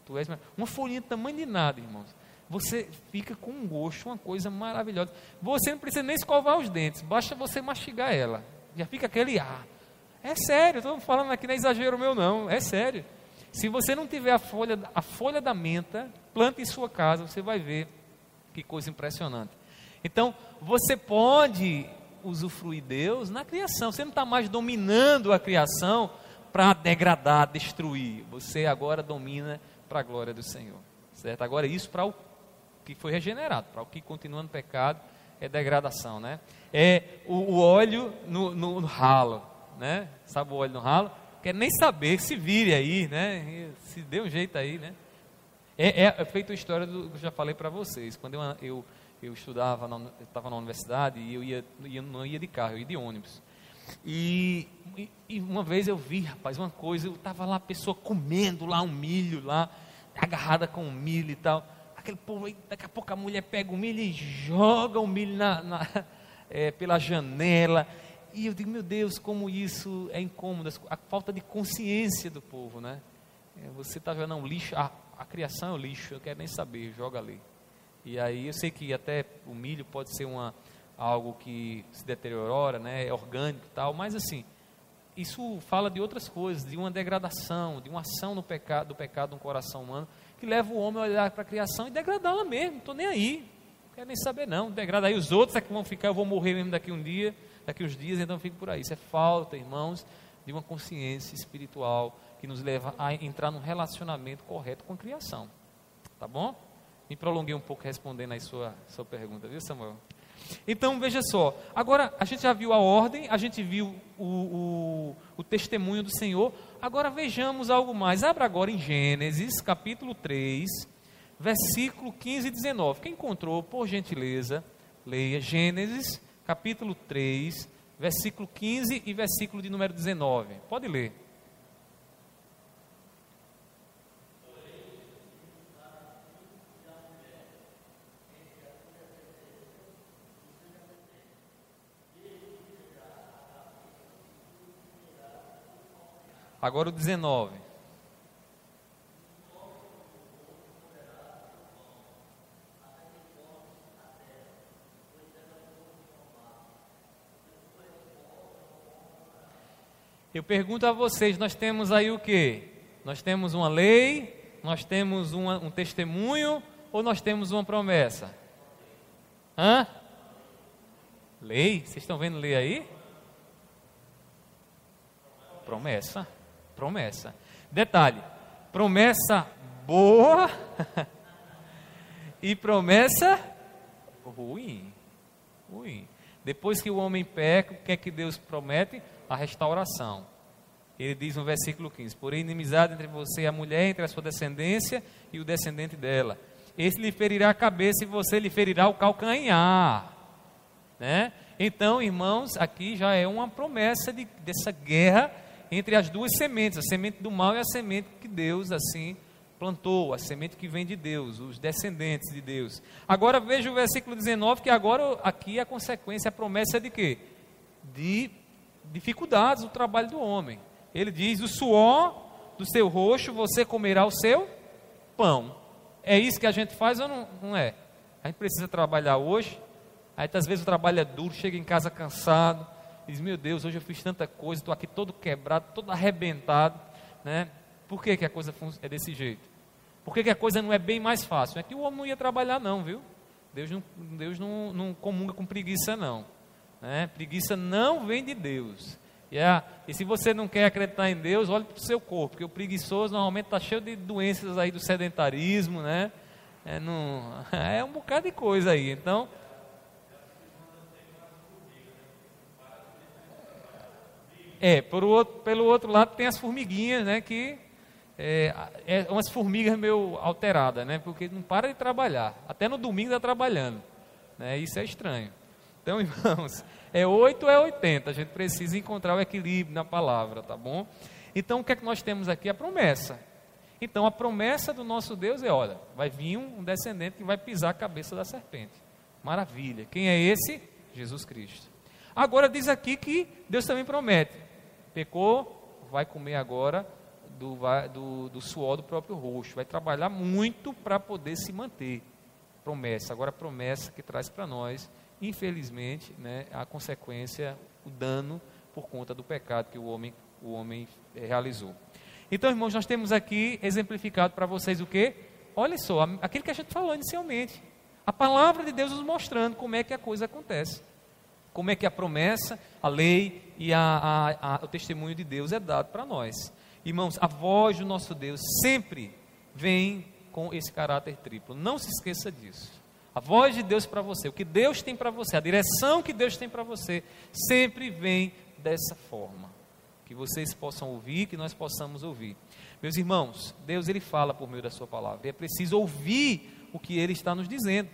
Tu és. Uma folhinha tamanho de nada, irmãos. Você fica com um gosto, uma coisa maravilhosa. Você não precisa nem escovar os dentes, basta você mastigar ela. Já fica aquele ar. É sério, estou falando aqui, não é exagero meu, não. É sério. Se você não tiver a folha, a folha da menta, planta em sua casa, você vai ver que coisa impressionante. Então, você pode usufruir Deus na criação. Você não está mais dominando a criação para degradar, destruir. Você agora domina para a glória do Senhor. Certo? Agora, isso para o que foi regenerado, para o que continua no pecado é degradação, né? É o, o óleo no, no, no, ralo, né? Sabe o óleo no ralo? Quer nem saber, se vire aí, né? Se dê um jeito aí, né? É, é, é feito a história do que eu já falei para vocês. Quando eu, eu, eu estudava, estava na universidade e eu ia, ia, não ia de carro, eu ia de ônibus. E, e, uma vez eu vi, rapaz, uma coisa, eu estava lá, a pessoa comendo lá um milho lá, agarrada com o milho e tal. Aquele povo aí, daqui a pouco a mulher pega o milho e joga o milho na, na é, pela janela. E eu digo, meu Deus, como isso é incômodo, a falta de consciência do povo, né? É, você está vendo um lixo, a, a criação é o lixo, eu quero nem saber, joga ali. E aí eu sei que até o milho pode ser uma, algo que se deteriora, né, é orgânico e tal, mas assim, isso fala de outras coisas, de uma degradação, de uma ação no pecado, do pecado no coração humano, que leva o homem a olhar para a criação e degradá-la mesmo, não estou nem aí, não quero nem saber não, degrada aí os outros é que vão ficar, eu vou morrer mesmo daqui um dia, daqui uns dias, então fico por aí. Isso é falta, irmãos, de uma consciência espiritual que nos leva a entrar num relacionamento correto com a criação. Tá bom? Me prolonguei um pouco respondendo aí sua, sua pergunta, viu, Samuel? Então, veja só. Agora, a gente já viu a ordem, a gente viu o, o, o testemunho do Senhor. Agora, vejamos algo mais. Abra agora em Gênesis, capítulo 3, versículo 15 e 19. Quem encontrou, por gentileza, leia Gênesis, capítulo 3, versículo 15 e versículo de número 19. Pode ler. Agora o 19. Eu pergunto a vocês, nós temos aí o que? Nós temos uma lei, nós temos uma, um testemunho ou nós temos uma promessa? Hã? Lei? Vocês estão vendo lei aí? Promessa promessa. Detalhe: promessa boa e promessa ruim. Ruim. Depois que o homem peca, o que é que Deus promete? A restauração. Ele diz no versículo 15: Porém, inimizade entre você e a mulher, entre a sua descendência e o descendente dela. Esse lhe ferirá a cabeça e você lhe ferirá o calcanhar. Né? Então, irmãos, aqui já é uma promessa de, dessa guerra entre as duas sementes, a semente do mal e a semente que Deus assim plantou, a semente que vem de Deus, os descendentes de Deus. Agora veja o versículo 19, que agora aqui a consequência, a promessa é de quê? De dificuldades do trabalho do homem. Ele diz: "O suor do seu rosto você comerá o seu pão". É isso que a gente faz ou não, não é? A gente precisa trabalhar hoje. Aí às vezes o trabalho é duro, chega em casa cansado, diz: Meu Deus, hoje eu fiz tanta coisa, estou aqui todo quebrado, todo arrebentado. Né? Por que, que a coisa é desse jeito? Por que, que a coisa não é bem mais fácil? É que o homem não ia trabalhar, não, viu? Deus não, Deus não, não comunga com preguiça, não. Né? Preguiça não vem de Deus. E, é, e se você não quer acreditar em Deus, olhe para o seu corpo, porque o preguiçoso normalmente está cheio de doenças aí do sedentarismo, né? É, não, é um bocado de coisa aí. Então, É, por outro, pelo outro lado tem as formiguinhas, né, que é, é umas formigas meio alteradas, né, porque não para de trabalhar, até no domingo está trabalhando, né, isso é estranho. Então, irmãos, é 8 ou é 80, a gente precisa encontrar o equilíbrio na palavra, tá bom? Então, o que é que nós temos aqui? A promessa. Então, a promessa do nosso Deus é, olha, vai vir um descendente que vai pisar a cabeça da serpente. Maravilha. Quem é esse? Jesus Cristo. Agora diz aqui que Deus também promete: pecou, vai comer agora do, do, do suor do próprio rosto, vai trabalhar muito para poder se manter. Promessa. Agora, promessa que traz para nós, infelizmente, né, a consequência, o dano por conta do pecado que o homem, o homem eh, realizou. Então, irmãos, nós temos aqui exemplificado para vocês o que? Olha só, aquilo que a gente falou inicialmente. A palavra de Deus nos mostrando como é que a coisa acontece. Como é que a promessa, a lei e a, a, a, o testemunho de Deus é dado para nós. Irmãos, a voz do nosso Deus sempre vem com esse caráter triplo. Não se esqueça disso. A voz de Deus para você, o que Deus tem para você, a direção que Deus tem para você, sempre vem dessa forma. Que vocês possam ouvir, que nós possamos ouvir. Meus irmãos, Deus ele fala por meio da sua palavra. E é preciso ouvir o que ele está nos dizendo.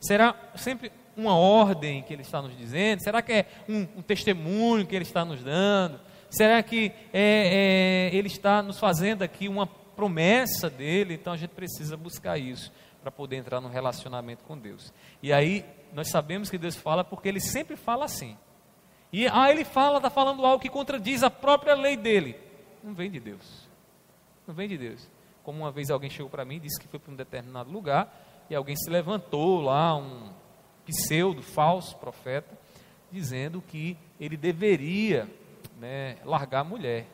Será sempre uma ordem que ele está nos dizendo? Será que é um, um testemunho que ele está nos dando? Será que é, é, ele está nos fazendo aqui uma promessa dele? Então a gente precisa buscar isso para poder entrar no relacionamento com Deus. E aí nós sabemos que Deus fala porque ele sempre fala assim. E ah, ele fala, está falando algo que contradiz a própria lei dele. Não vem de Deus. Não vem de Deus. Como uma vez alguém chegou para mim e disse que foi para um determinado lugar e alguém se levantou lá, um pseudo, falso profeta, dizendo que ele deveria né, largar a mulher.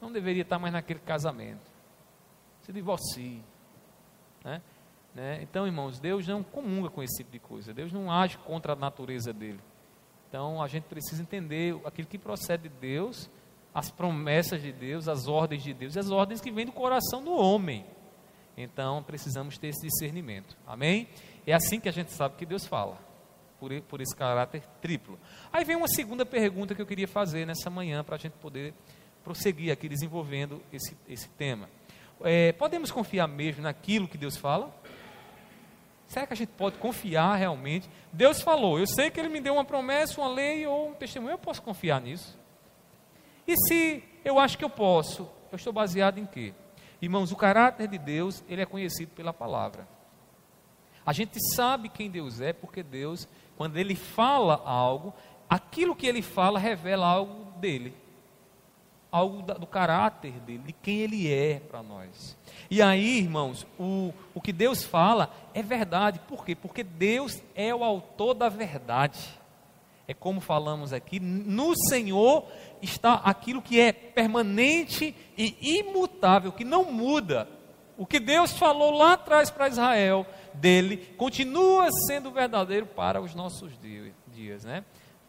Não deveria estar mais naquele casamento. Se divorcie. Né? Né? Então, irmãos, Deus não comunga com esse tipo de coisa. Deus não age contra a natureza dele. Então, a gente precisa entender aquilo que procede de Deus, as promessas de Deus, as ordens de Deus e as ordens que vêm do coração do homem. Então, precisamos ter esse discernimento. Amém? É assim que a gente sabe que Deus fala, por, por esse caráter triplo. Aí vem uma segunda pergunta que eu queria fazer nessa manhã, para a gente poder prosseguir aqui desenvolvendo esse, esse tema. É, podemos confiar mesmo naquilo que Deus fala? Será que a gente pode confiar realmente? Deus falou, eu sei que Ele me deu uma promessa, uma lei ou um testemunho, eu posso confiar nisso? E se eu acho que eu posso, eu estou baseado em quê? Irmãos, o caráter de Deus, ele é conhecido pela palavra. A gente sabe quem Deus é, porque Deus, quando Ele fala algo, aquilo que Ele fala revela algo dele, algo do caráter dele, de quem Ele é para nós. E aí, irmãos, o, o que Deus fala é verdade. Por quê? Porque Deus é o autor da verdade. É como falamos aqui, no Senhor está aquilo que é permanente e imutável, que não muda. O que Deus falou lá atrás para Israel dele continua sendo verdadeiro para os nossos dias, né?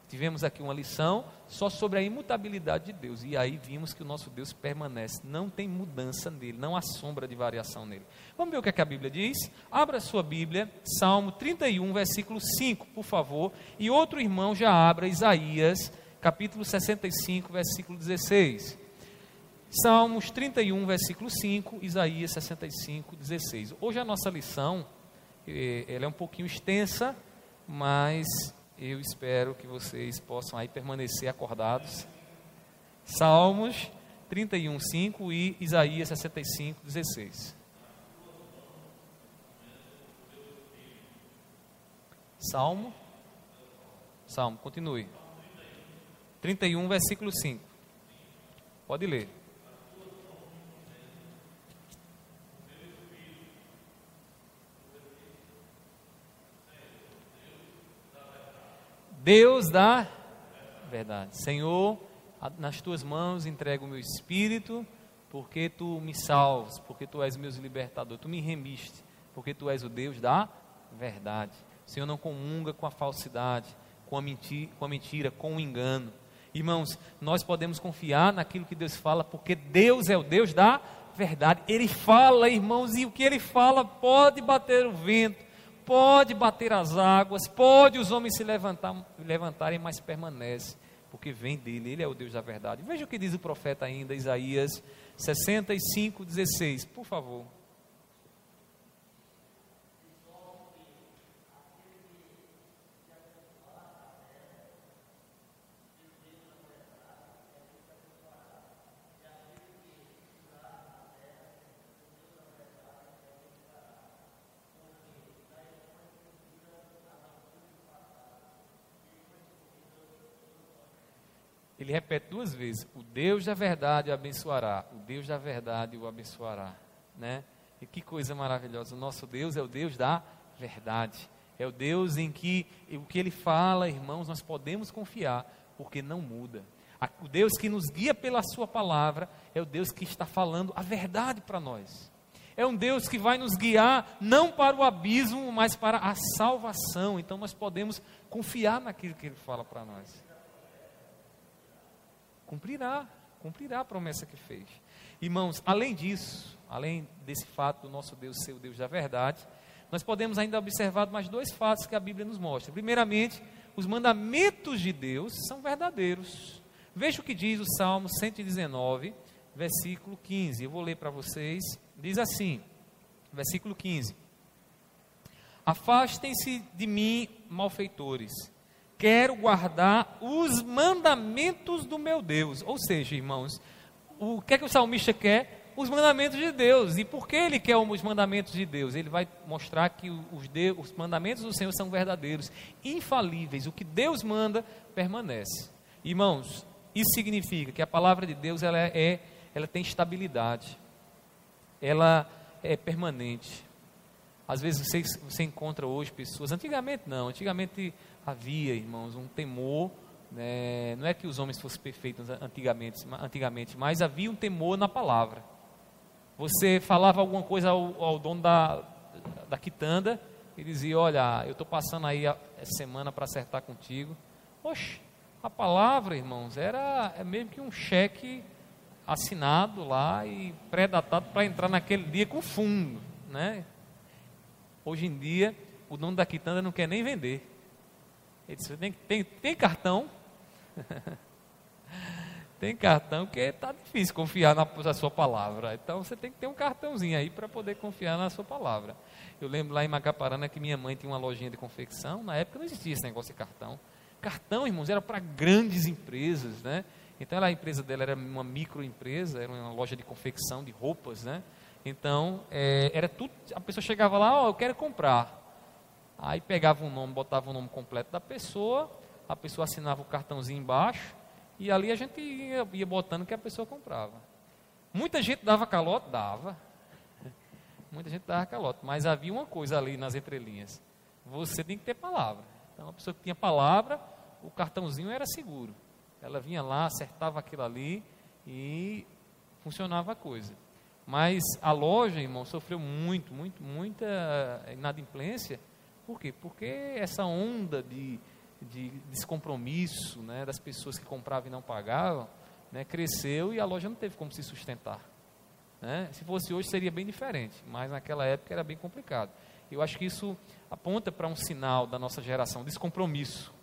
Tivemos aqui uma lição só sobre a imutabilidade de Deus. E aí vimos que o nosso Deus permanece, não tem mudança nele, não há sombra de variação nele. Vamos ver o que, é que a Bíblia diz? Abra sua Bíblia, Salmo 31, versículo 5, por favor. E outro irmão já abra Isaías, capítulo 65, versículo 16. Salmos 31, versículo 5, Isaías 65, 16. Hoje a nossa lição, ela é um pouquinho extensa, mas eu espero que vocês possam aí permanecer acordados. Salmos 31, 5 e Isaías 65, 16. Salmo. Salmo, continue. 31, versículo 5. Pode ler. Deus da verdade. Senhor, nas tuas mãos entrego o meu espírito, porque tu me salvas, porque tu és meu libertador, tu me remiste, porque tu és o Deus da verdade. Senhor não comunga com a falsidade, com a, mentira, com a mentira, com o engano. Irmãos, nós podemos confiar naquilo que Deus fala, porque Deus é o Deus da verdade. Ele fala, irmãos, e o que ele fala pode bater o vento, pode bater as águas, pode os homens se levantar, levantarem, mas permanece, porque vem dele, ele é o Deus da verdade. Veja o que diz o profeta ainda, Isaías 65, 16, por favor. Ele repete duas vezes: O Deus da verdade o abençoará. O Deus da verdade o abençoará. Né? E que coisa maravilhosa. O nosso Deus é o Deus da verdade. É o Deus em que o que ele fala, irmãos, nós podemos confiar, porque não muda. O Deus que nos guia pela Sua palavra é o Deus que está falando a verdade para nós. É um Deus que vai nos guiar não para o abismo, mas para a salvação. Então nós podemos confiar naquilo que Ele fala para nós. Cumprirá, cumprirá a promessa que fez. Irmãos, além disso, além desse fato do nosso Deus ser o Deus da verdade, nós podemos ainda observar mais dois fatos que a Bíblia nos mostra. Primeiramente, os mandamentos de Deus são verdadeiros. Veja o que diz o Salmo 119, versículo 15. Eu vou ler para vocês. Diz assim, versículo 15: Afastem-se de mim, malfeitores. Quero guardar os mandamentos do meu Deus. Ou seja, irmãos, o que é que o salmista quer? Os mandamentos de Deus. E por que ele quer os mandamentos de Deus? Ele vai mostrar que os, de, os mandamentos do Senhor são verdadeiros, infalíveis. O que Deus manda permanece. Irmãos, isso significa que a palavra de Deus ela é, ela tem estabilidade, ela é permanente. Às vezes você, você encontra hoje pessoas, antigamente não, antigamente havia, irmãos, um temor, né, não é que os homens fossem perfeitos antigamente, antigamente, mas havia um temor na palavra. Você falava alguma coisa ao, ao dono da, da quitanda, e dizia, olha, eu estou passando aí a, a semana para acertar contigo. Oxe, a palavra, irmãos, era é mesmo que um cheque assinado lá e pré-datado para entrar naquele dia com fundo, né? Hoje em dia, o dono da quitanda não quer nem vender. Ele disse, tem, tem, tem cartão? tem cartão que está difícil confiar na, na, sua palavra. Então você tem que ter um cartãozinho aí para poder confiar na sua palavra. Eu lembro lá em Macaparana que minha mãe tinha uma lojinha de confecção. Na época não existia esse negócio de cartão. Cartão, irmãos, era para grandes empresas, né? Então ela, a empresa dela era uma microempresa, era uma loja de confecção de roupas, né? Então é, era tudo. A pessoa chegava lá, ó, oh, eu quero comprar. Aí pegava um nome, botava o nome completo da pessoa, a pessoa assinava o cartãozinho embaixo e ali a gente ia, ia botando que a pessoa comprava. Muita gente dava calote, dava. Muita gente dava calote, mas havia uma coisa ali nas entrelinhas. Você tem que ter palavra. Então, a pessoa que tinha palavra, o cartãozinho era seguro. Ela vinha lá, acertava aquilo ali e funcionava a coisa. Mas a loja, irmão, sofreu muito, muito, muita inadimplência. Por quê? Porque essa onda de, de descompromisso né, das pessoas que compravam e não pagavam, né, cresceu e a loja não teve como se sustentar. Né? Se fosse hoje seria bem diferente, mas naquela época era bem complicado. Eu acho que isso aponta para um sinal da nossa geração, descompromisso,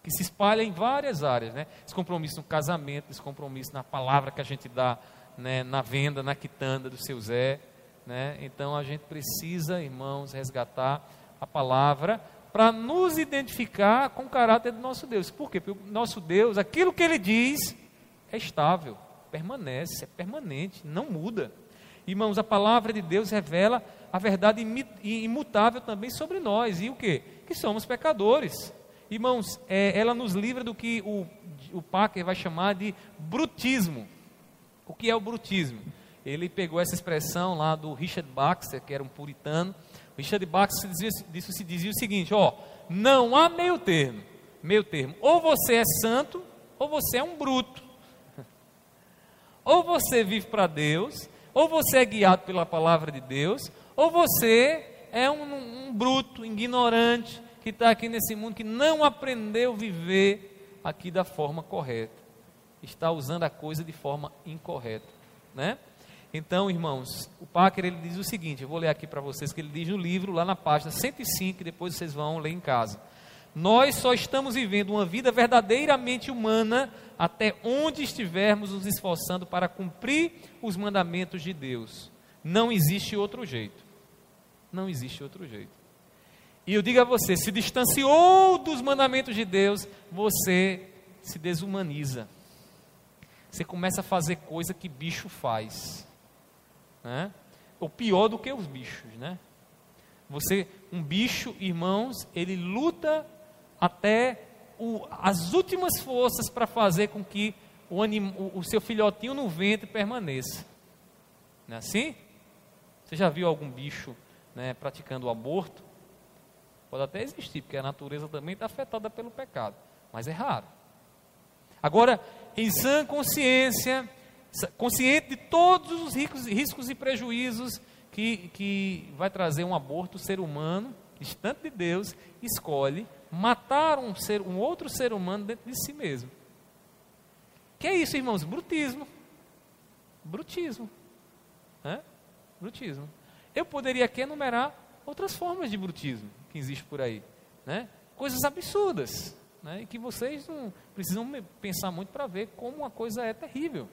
que se espalha em várias áreas, né? Descompromisso no casamento, descompromisso na palavra que a gente dá, né? na venda, na quitanda do seu Zé, né? Então a gente precisa, irmãos, resgatar a palavra para nos identificar com o caráter do nosso Deus. Por quê? Porque o nosso Deus, aquilo que ele diz, é estável, permanece, é permanente, não muda. Irmãos, a palavra de Deus revela a verdade imutável também sobre nós. E o que? Que somos pecadores. Irmãos, é, ela nos livra do que o, o vai chamar de brutismo. O que é o brutismo? Ele pegou essa expressão lá do Richard Baxter, que era um puritano. Richard Baxter dizia, dizia, dizia o seguinte: ó, não há meio termo. Meio termo. Ou você é santo, ou você é um bruto. Ou você vive para Deus, ou você é guiado pela palavra de Deus, ou você é um, um bruto, ignorante, que está aqui nesse mundo, que não aprendeu a viver aqui da forma correta. Está usando a coisa de forma incorreta. Né? Então, irmãos, o Packer ele diz o seguinte, eu vou ler aqui para vocês, que ele diz no livro, lá na página 105, e depois vocês vão ler em casa. Nós só estamos vivendo uma vida verdadeiramente humana até onde estivermos nos esforçando para cumprir os mandamentos de Deus. Não existe outro jeito. Não existe outro jeito. E eu digo a você: se distanciou dos mandamentos de Deus, você se desumaniza. Você começa a fazer coisa que bicho faz. Né? Ou pior do que os bichos, né? Você, um bicho, irmãos, ele luta até o, as últimas forças para fazer com que o, anim, o, o seu filhotinho no ventre permaneça. Não é assim? Você já viu algum bicho né, praticando o aborto? Pode até existir, porque a natureza também está afetada pelo pecado, mas é raro. Agora, em sã consciência, consciente de todos os riscos, riscos e prejuízos que, que vai trazer um aborto, o ser humano, distante de Deus, escolhe matar um, ser, um outro ser humano dentro de si mesmo. Que é isso, irmãos? Brutismo. Brutismo. Brutismo. Eu poderia aqui enumerar outras formas de brutismo que existem por aí. Né? Coisas absurdas. Né? E que vocês não precisam pensar muito para ver como uma coisa é terrível.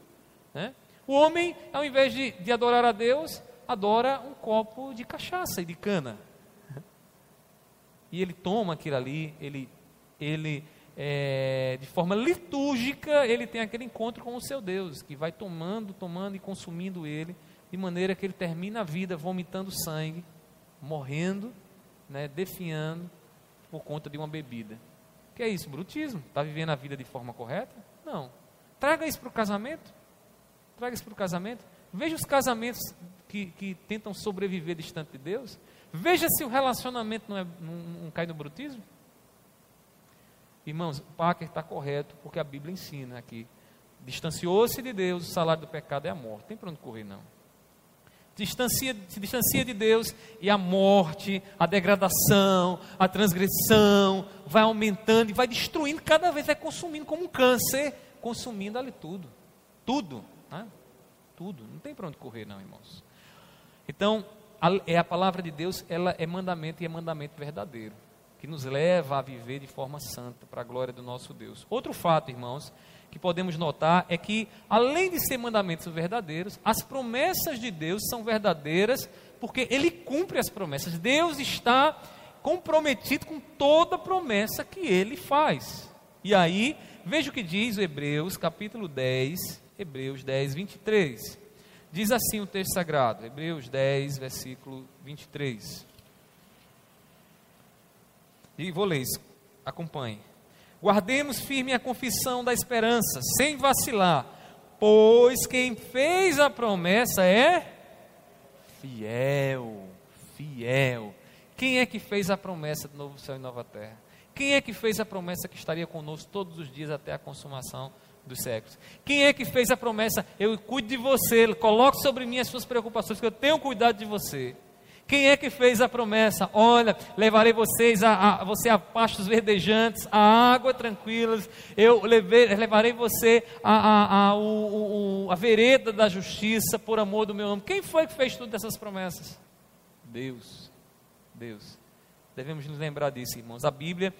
Né? O homem, ao invés de, de adorar a Deus, adora um copo de cachaça e de cana. E ele toma aquilo ali, ele, ele é, de forma litúrgica, ele tem aquele encontro com o seu Deus, que vai tomando, tomando e consumindo ele, de maneira que ele termina a vida vomitando sangue, morrendo, né, definhando por conta de uma bebida. Que é isso? Brutismo? Está vivendo a vida de forma correta? Não. Traga isso para o casamento. Traga isso para o casamento. Veja os casamentos que, que tentam sobreviver distante de Deus. Veja se o relacionamento não, é, não, não cai no brutismo. Irmãos, Parker está correto, porque a Bíblia ensina aqui. Distanciou-se de Deus, o salário do pecado é a morte. Tem para onde correr, não. Distancia, se distancia de Deus e a morte, a degradação, a transgressão vai aumentando e vai destruindo cada vez, vai consumindo como um câncer, consumindo ali tudo. Tudo. Né? Tudo. Não tem para onde correr, não, irmãos. Então, a, é a palavra de Deus, ela é mandamento e é mandamento verdadeiro, que nos leva a viver de forma santa, para a glória do nosso Deus. Outro fato, irmãos, que podemos notar é que, além de ser mandamentos verdadeiros, as promessas de Deus são verdadeiras, porque Ele cumpre as promessas. Deus está comprometido com toda promessa que Ele faz. E aí, veja o que diz o Hebreus, capítulo 10, Hebreus 10, 23. Diz assim o texto sagrado, Hebreus 10, versículo 23. E vou ler isso, acompanhe. Guardemos firme a confissão da esperança, sem vacilar, pois quem fez a promessa é fiel, fiel. Quem é que fez a promessa do novo céu e nova terra? Quem é que fez a promessa que estaria conosco todos os dias até a consumação dos séculos. Quem é que fez a promessa? Eu cuido de você, coloque sobre mim as suas preocupações, que eu tenho cuidado de você. Quem é que fez a promessa? Olha, levarei vocês a, a você a pastos verdejantes, a água tranquilas. Eu levei, levarei você a, a, a, o, o, a vereda da justiça por amor do meu nome. Quem foi que fez todas essas promessas? Deus. Deus. Devemos nos lembrar disso, irmãos. A Bíblia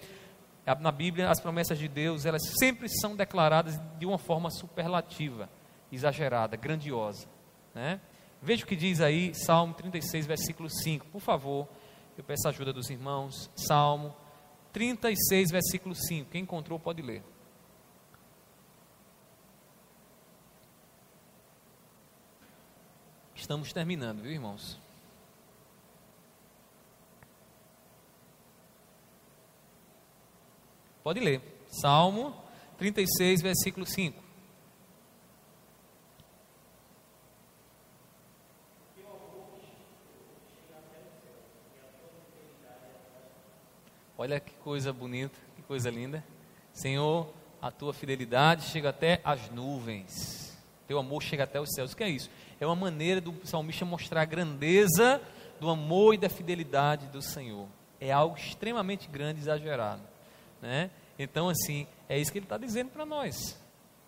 na Bíblia, as promessas de Deus, elas sempre são declaradas de uma forma superlativa, exagerada, grandiosa. Né? Veja o que diz aí, Salmo 36, versículo 5. Por favor, eu peço a ajuda dos irmãos. Salmo 36, versículo 5. Quem encontrou pode ler. Estamos terminando, viu, irmãos? Pode ler. Salmo 36, versículo 5. Olha que coisa bonita, que coisa linda. Senhor, a tua fidelidade chega até as nuvens. Teu amor chega até os céus. O que é isso? É uma maneira do salmista mostrar a grandeza do amor e da fidelidade do Senhor. É algo extremamente grande exagerado. Né? Então, assim, é isso que ele está dizendo para nós.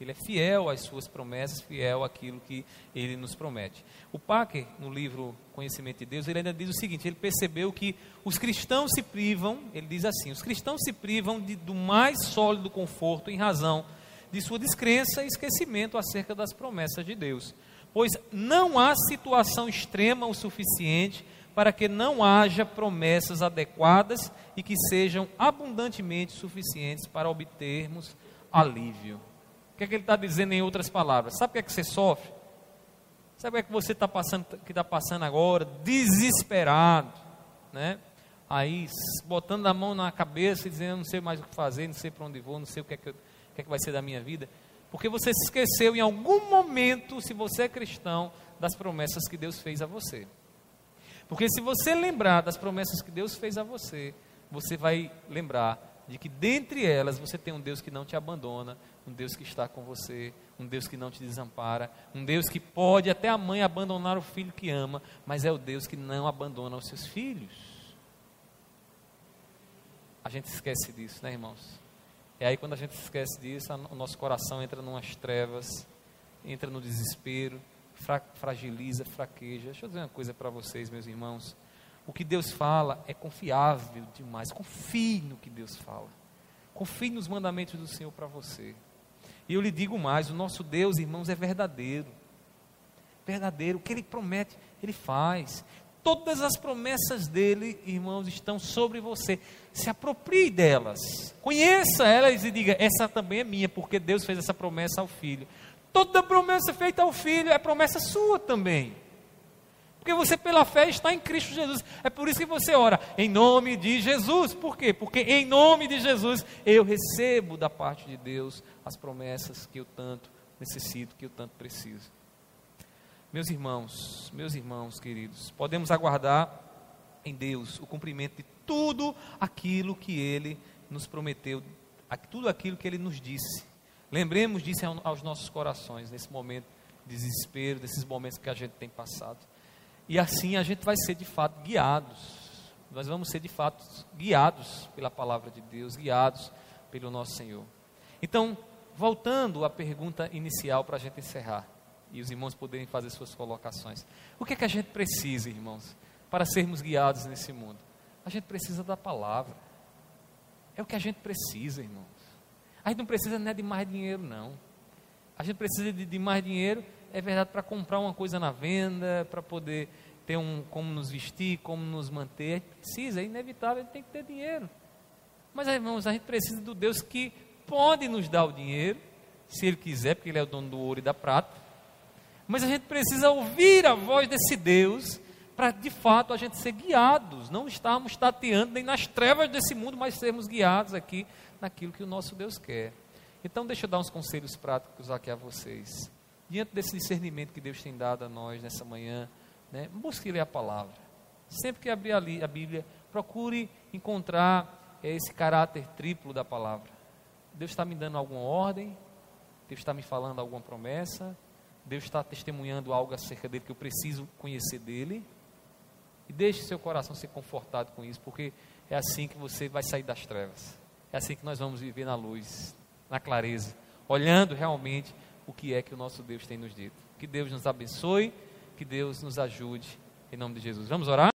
Ele é fiel às suas promessas, fiel àquilo que ele nos promete. O Packer, no livro Conhecimento de Deus, ele ainda diz o seguinte: ele percebeu que os cristãos se privam, ele diz assim: os cristãos se privam de, do mais sólido conforto em razão de sua descrença e esquecimento acerca das promessas de Deus. Pois não há situação extrema o suficiente para que não haja promessas adequadas e que sejam abundantemente suficientes para obtermos alívio. O que, é que ele está dizendo em outras palavras? Sabe o que é que você sofre? Sabe o que é que você está passando, que está passando agora? Desesperado, né? aí botando a mão na cabeça e dizendo: não sei mais o que fazer, não sei para onde vou, não sei o que é que, eu, o que, é que vai ser da minha vida. Porque você se esqueceu em algum momento, se você é cristão, das promessas que Deus fez a você. Porque se você lembrar das promessas que Deus fez a você, você vai lembrar de que dentre elas você tem um Deus que não te abandona, um Deus que está com você, um Deus que não te desampara, um Deus que pode até a mãe abandonar o filho que ama, mas é o Deus que não abandona os seus filhos. A gente esquece disso, né, irmãos? E aí, quando a gente esquece disso, o nosso coração entra numas trevas, entra no desespero, fra fragiliza, fraqueja. Deixa eu dizer uma coisa para vocês, meus irmãos. O que Deus fala é confiável demais. Confie no que Deus fala. Confie nos mandamentos do Senhor para você. E eu lhe digo mais: o nosso Deus, irmãos, é verdadeiro. Verdadeiro. O que Ele promete, Ele faz. Todas as promessas dele, irmãos, estão sobre você. Se aproprie delas. Conheça elas e diga: essa também é minha, porque Deus fez essa promessa ao filho. Toda promessa feita ao filho é promessa sua também. Porque você, pela fé, está em Cristo Jesus. É por isso que você ora em nome de Jesus. Por quê? Porque em nome de Jesus eu recebo da parte de Deus as promessas que eu tanto necessito, que eu tanto preciso. Meus irmãos, meus irmãos queridos, podemos aguardar em Deus o cumprimento de tudo aquilo que Ele nos prometeu, tudo aquilo que Ele nos disse. Lembremos disso aos nossos corações, nesse momento de desespero, desses momentos que a gente tem passado. E assim a gente vai ser de fato guiados. Nós vamos ser de fato guiados pela palavra de Deus, guiados pelo nosso Senhor. Então, voltando à pergunta inicial para a gente encerrar e os irmãos poderem fazer suas colocações. O que é que a gente precisa, irmãos, para sermos guiados nesse mundo? A gente precisa da palavra. É o que a gente precisa, irmãos. A gente não precisa nem de mais dinheiro, não. A gente precisa de, de mais dinheiro, é verdade, para comprar uma coisa na venda, para poder ter um como nos vestir, como nos manter. A gente precisa, é inevitável, a gente tem que ter dinheiro. Mas, irmãos, a gente precisa do Deus que pode nos dar o dinheiro, se Ele quiser, porque Ele é o dono do ouro e da prata. Mas a gente precisa ouvir a voz desse Deus para de fato a gente ser guiados, não estarmos tateando nem nas trevas desse mundo, mas sermos guiados aqui naquilo que o nosso Deus quer. Então, deixa eu dar uns conselhos práticos aqui a vocês. Diante desse discernimento que Deus tem dado a nós nessa manhã, né, busque ler a palavra. Sempre que abrir a Bíblia, procure encontrar é, esse caráter triplo da palavra. Deus está me dando alguma ordem, Deus está me falando alguma promessa, Deus está testemunhando algo acerca dele que eu preciso conhecer dele. E deixe seu coração ser confortado com isso, porque é assim que você vai sair das trevas. É assim que nós vamos viver na luz, na clareza, olhando realmente o que é que o nosso Deus tem nos dito. Que Deus nos abençoe, que Deus nos ajude, em nome de Jesus. Vamos orar?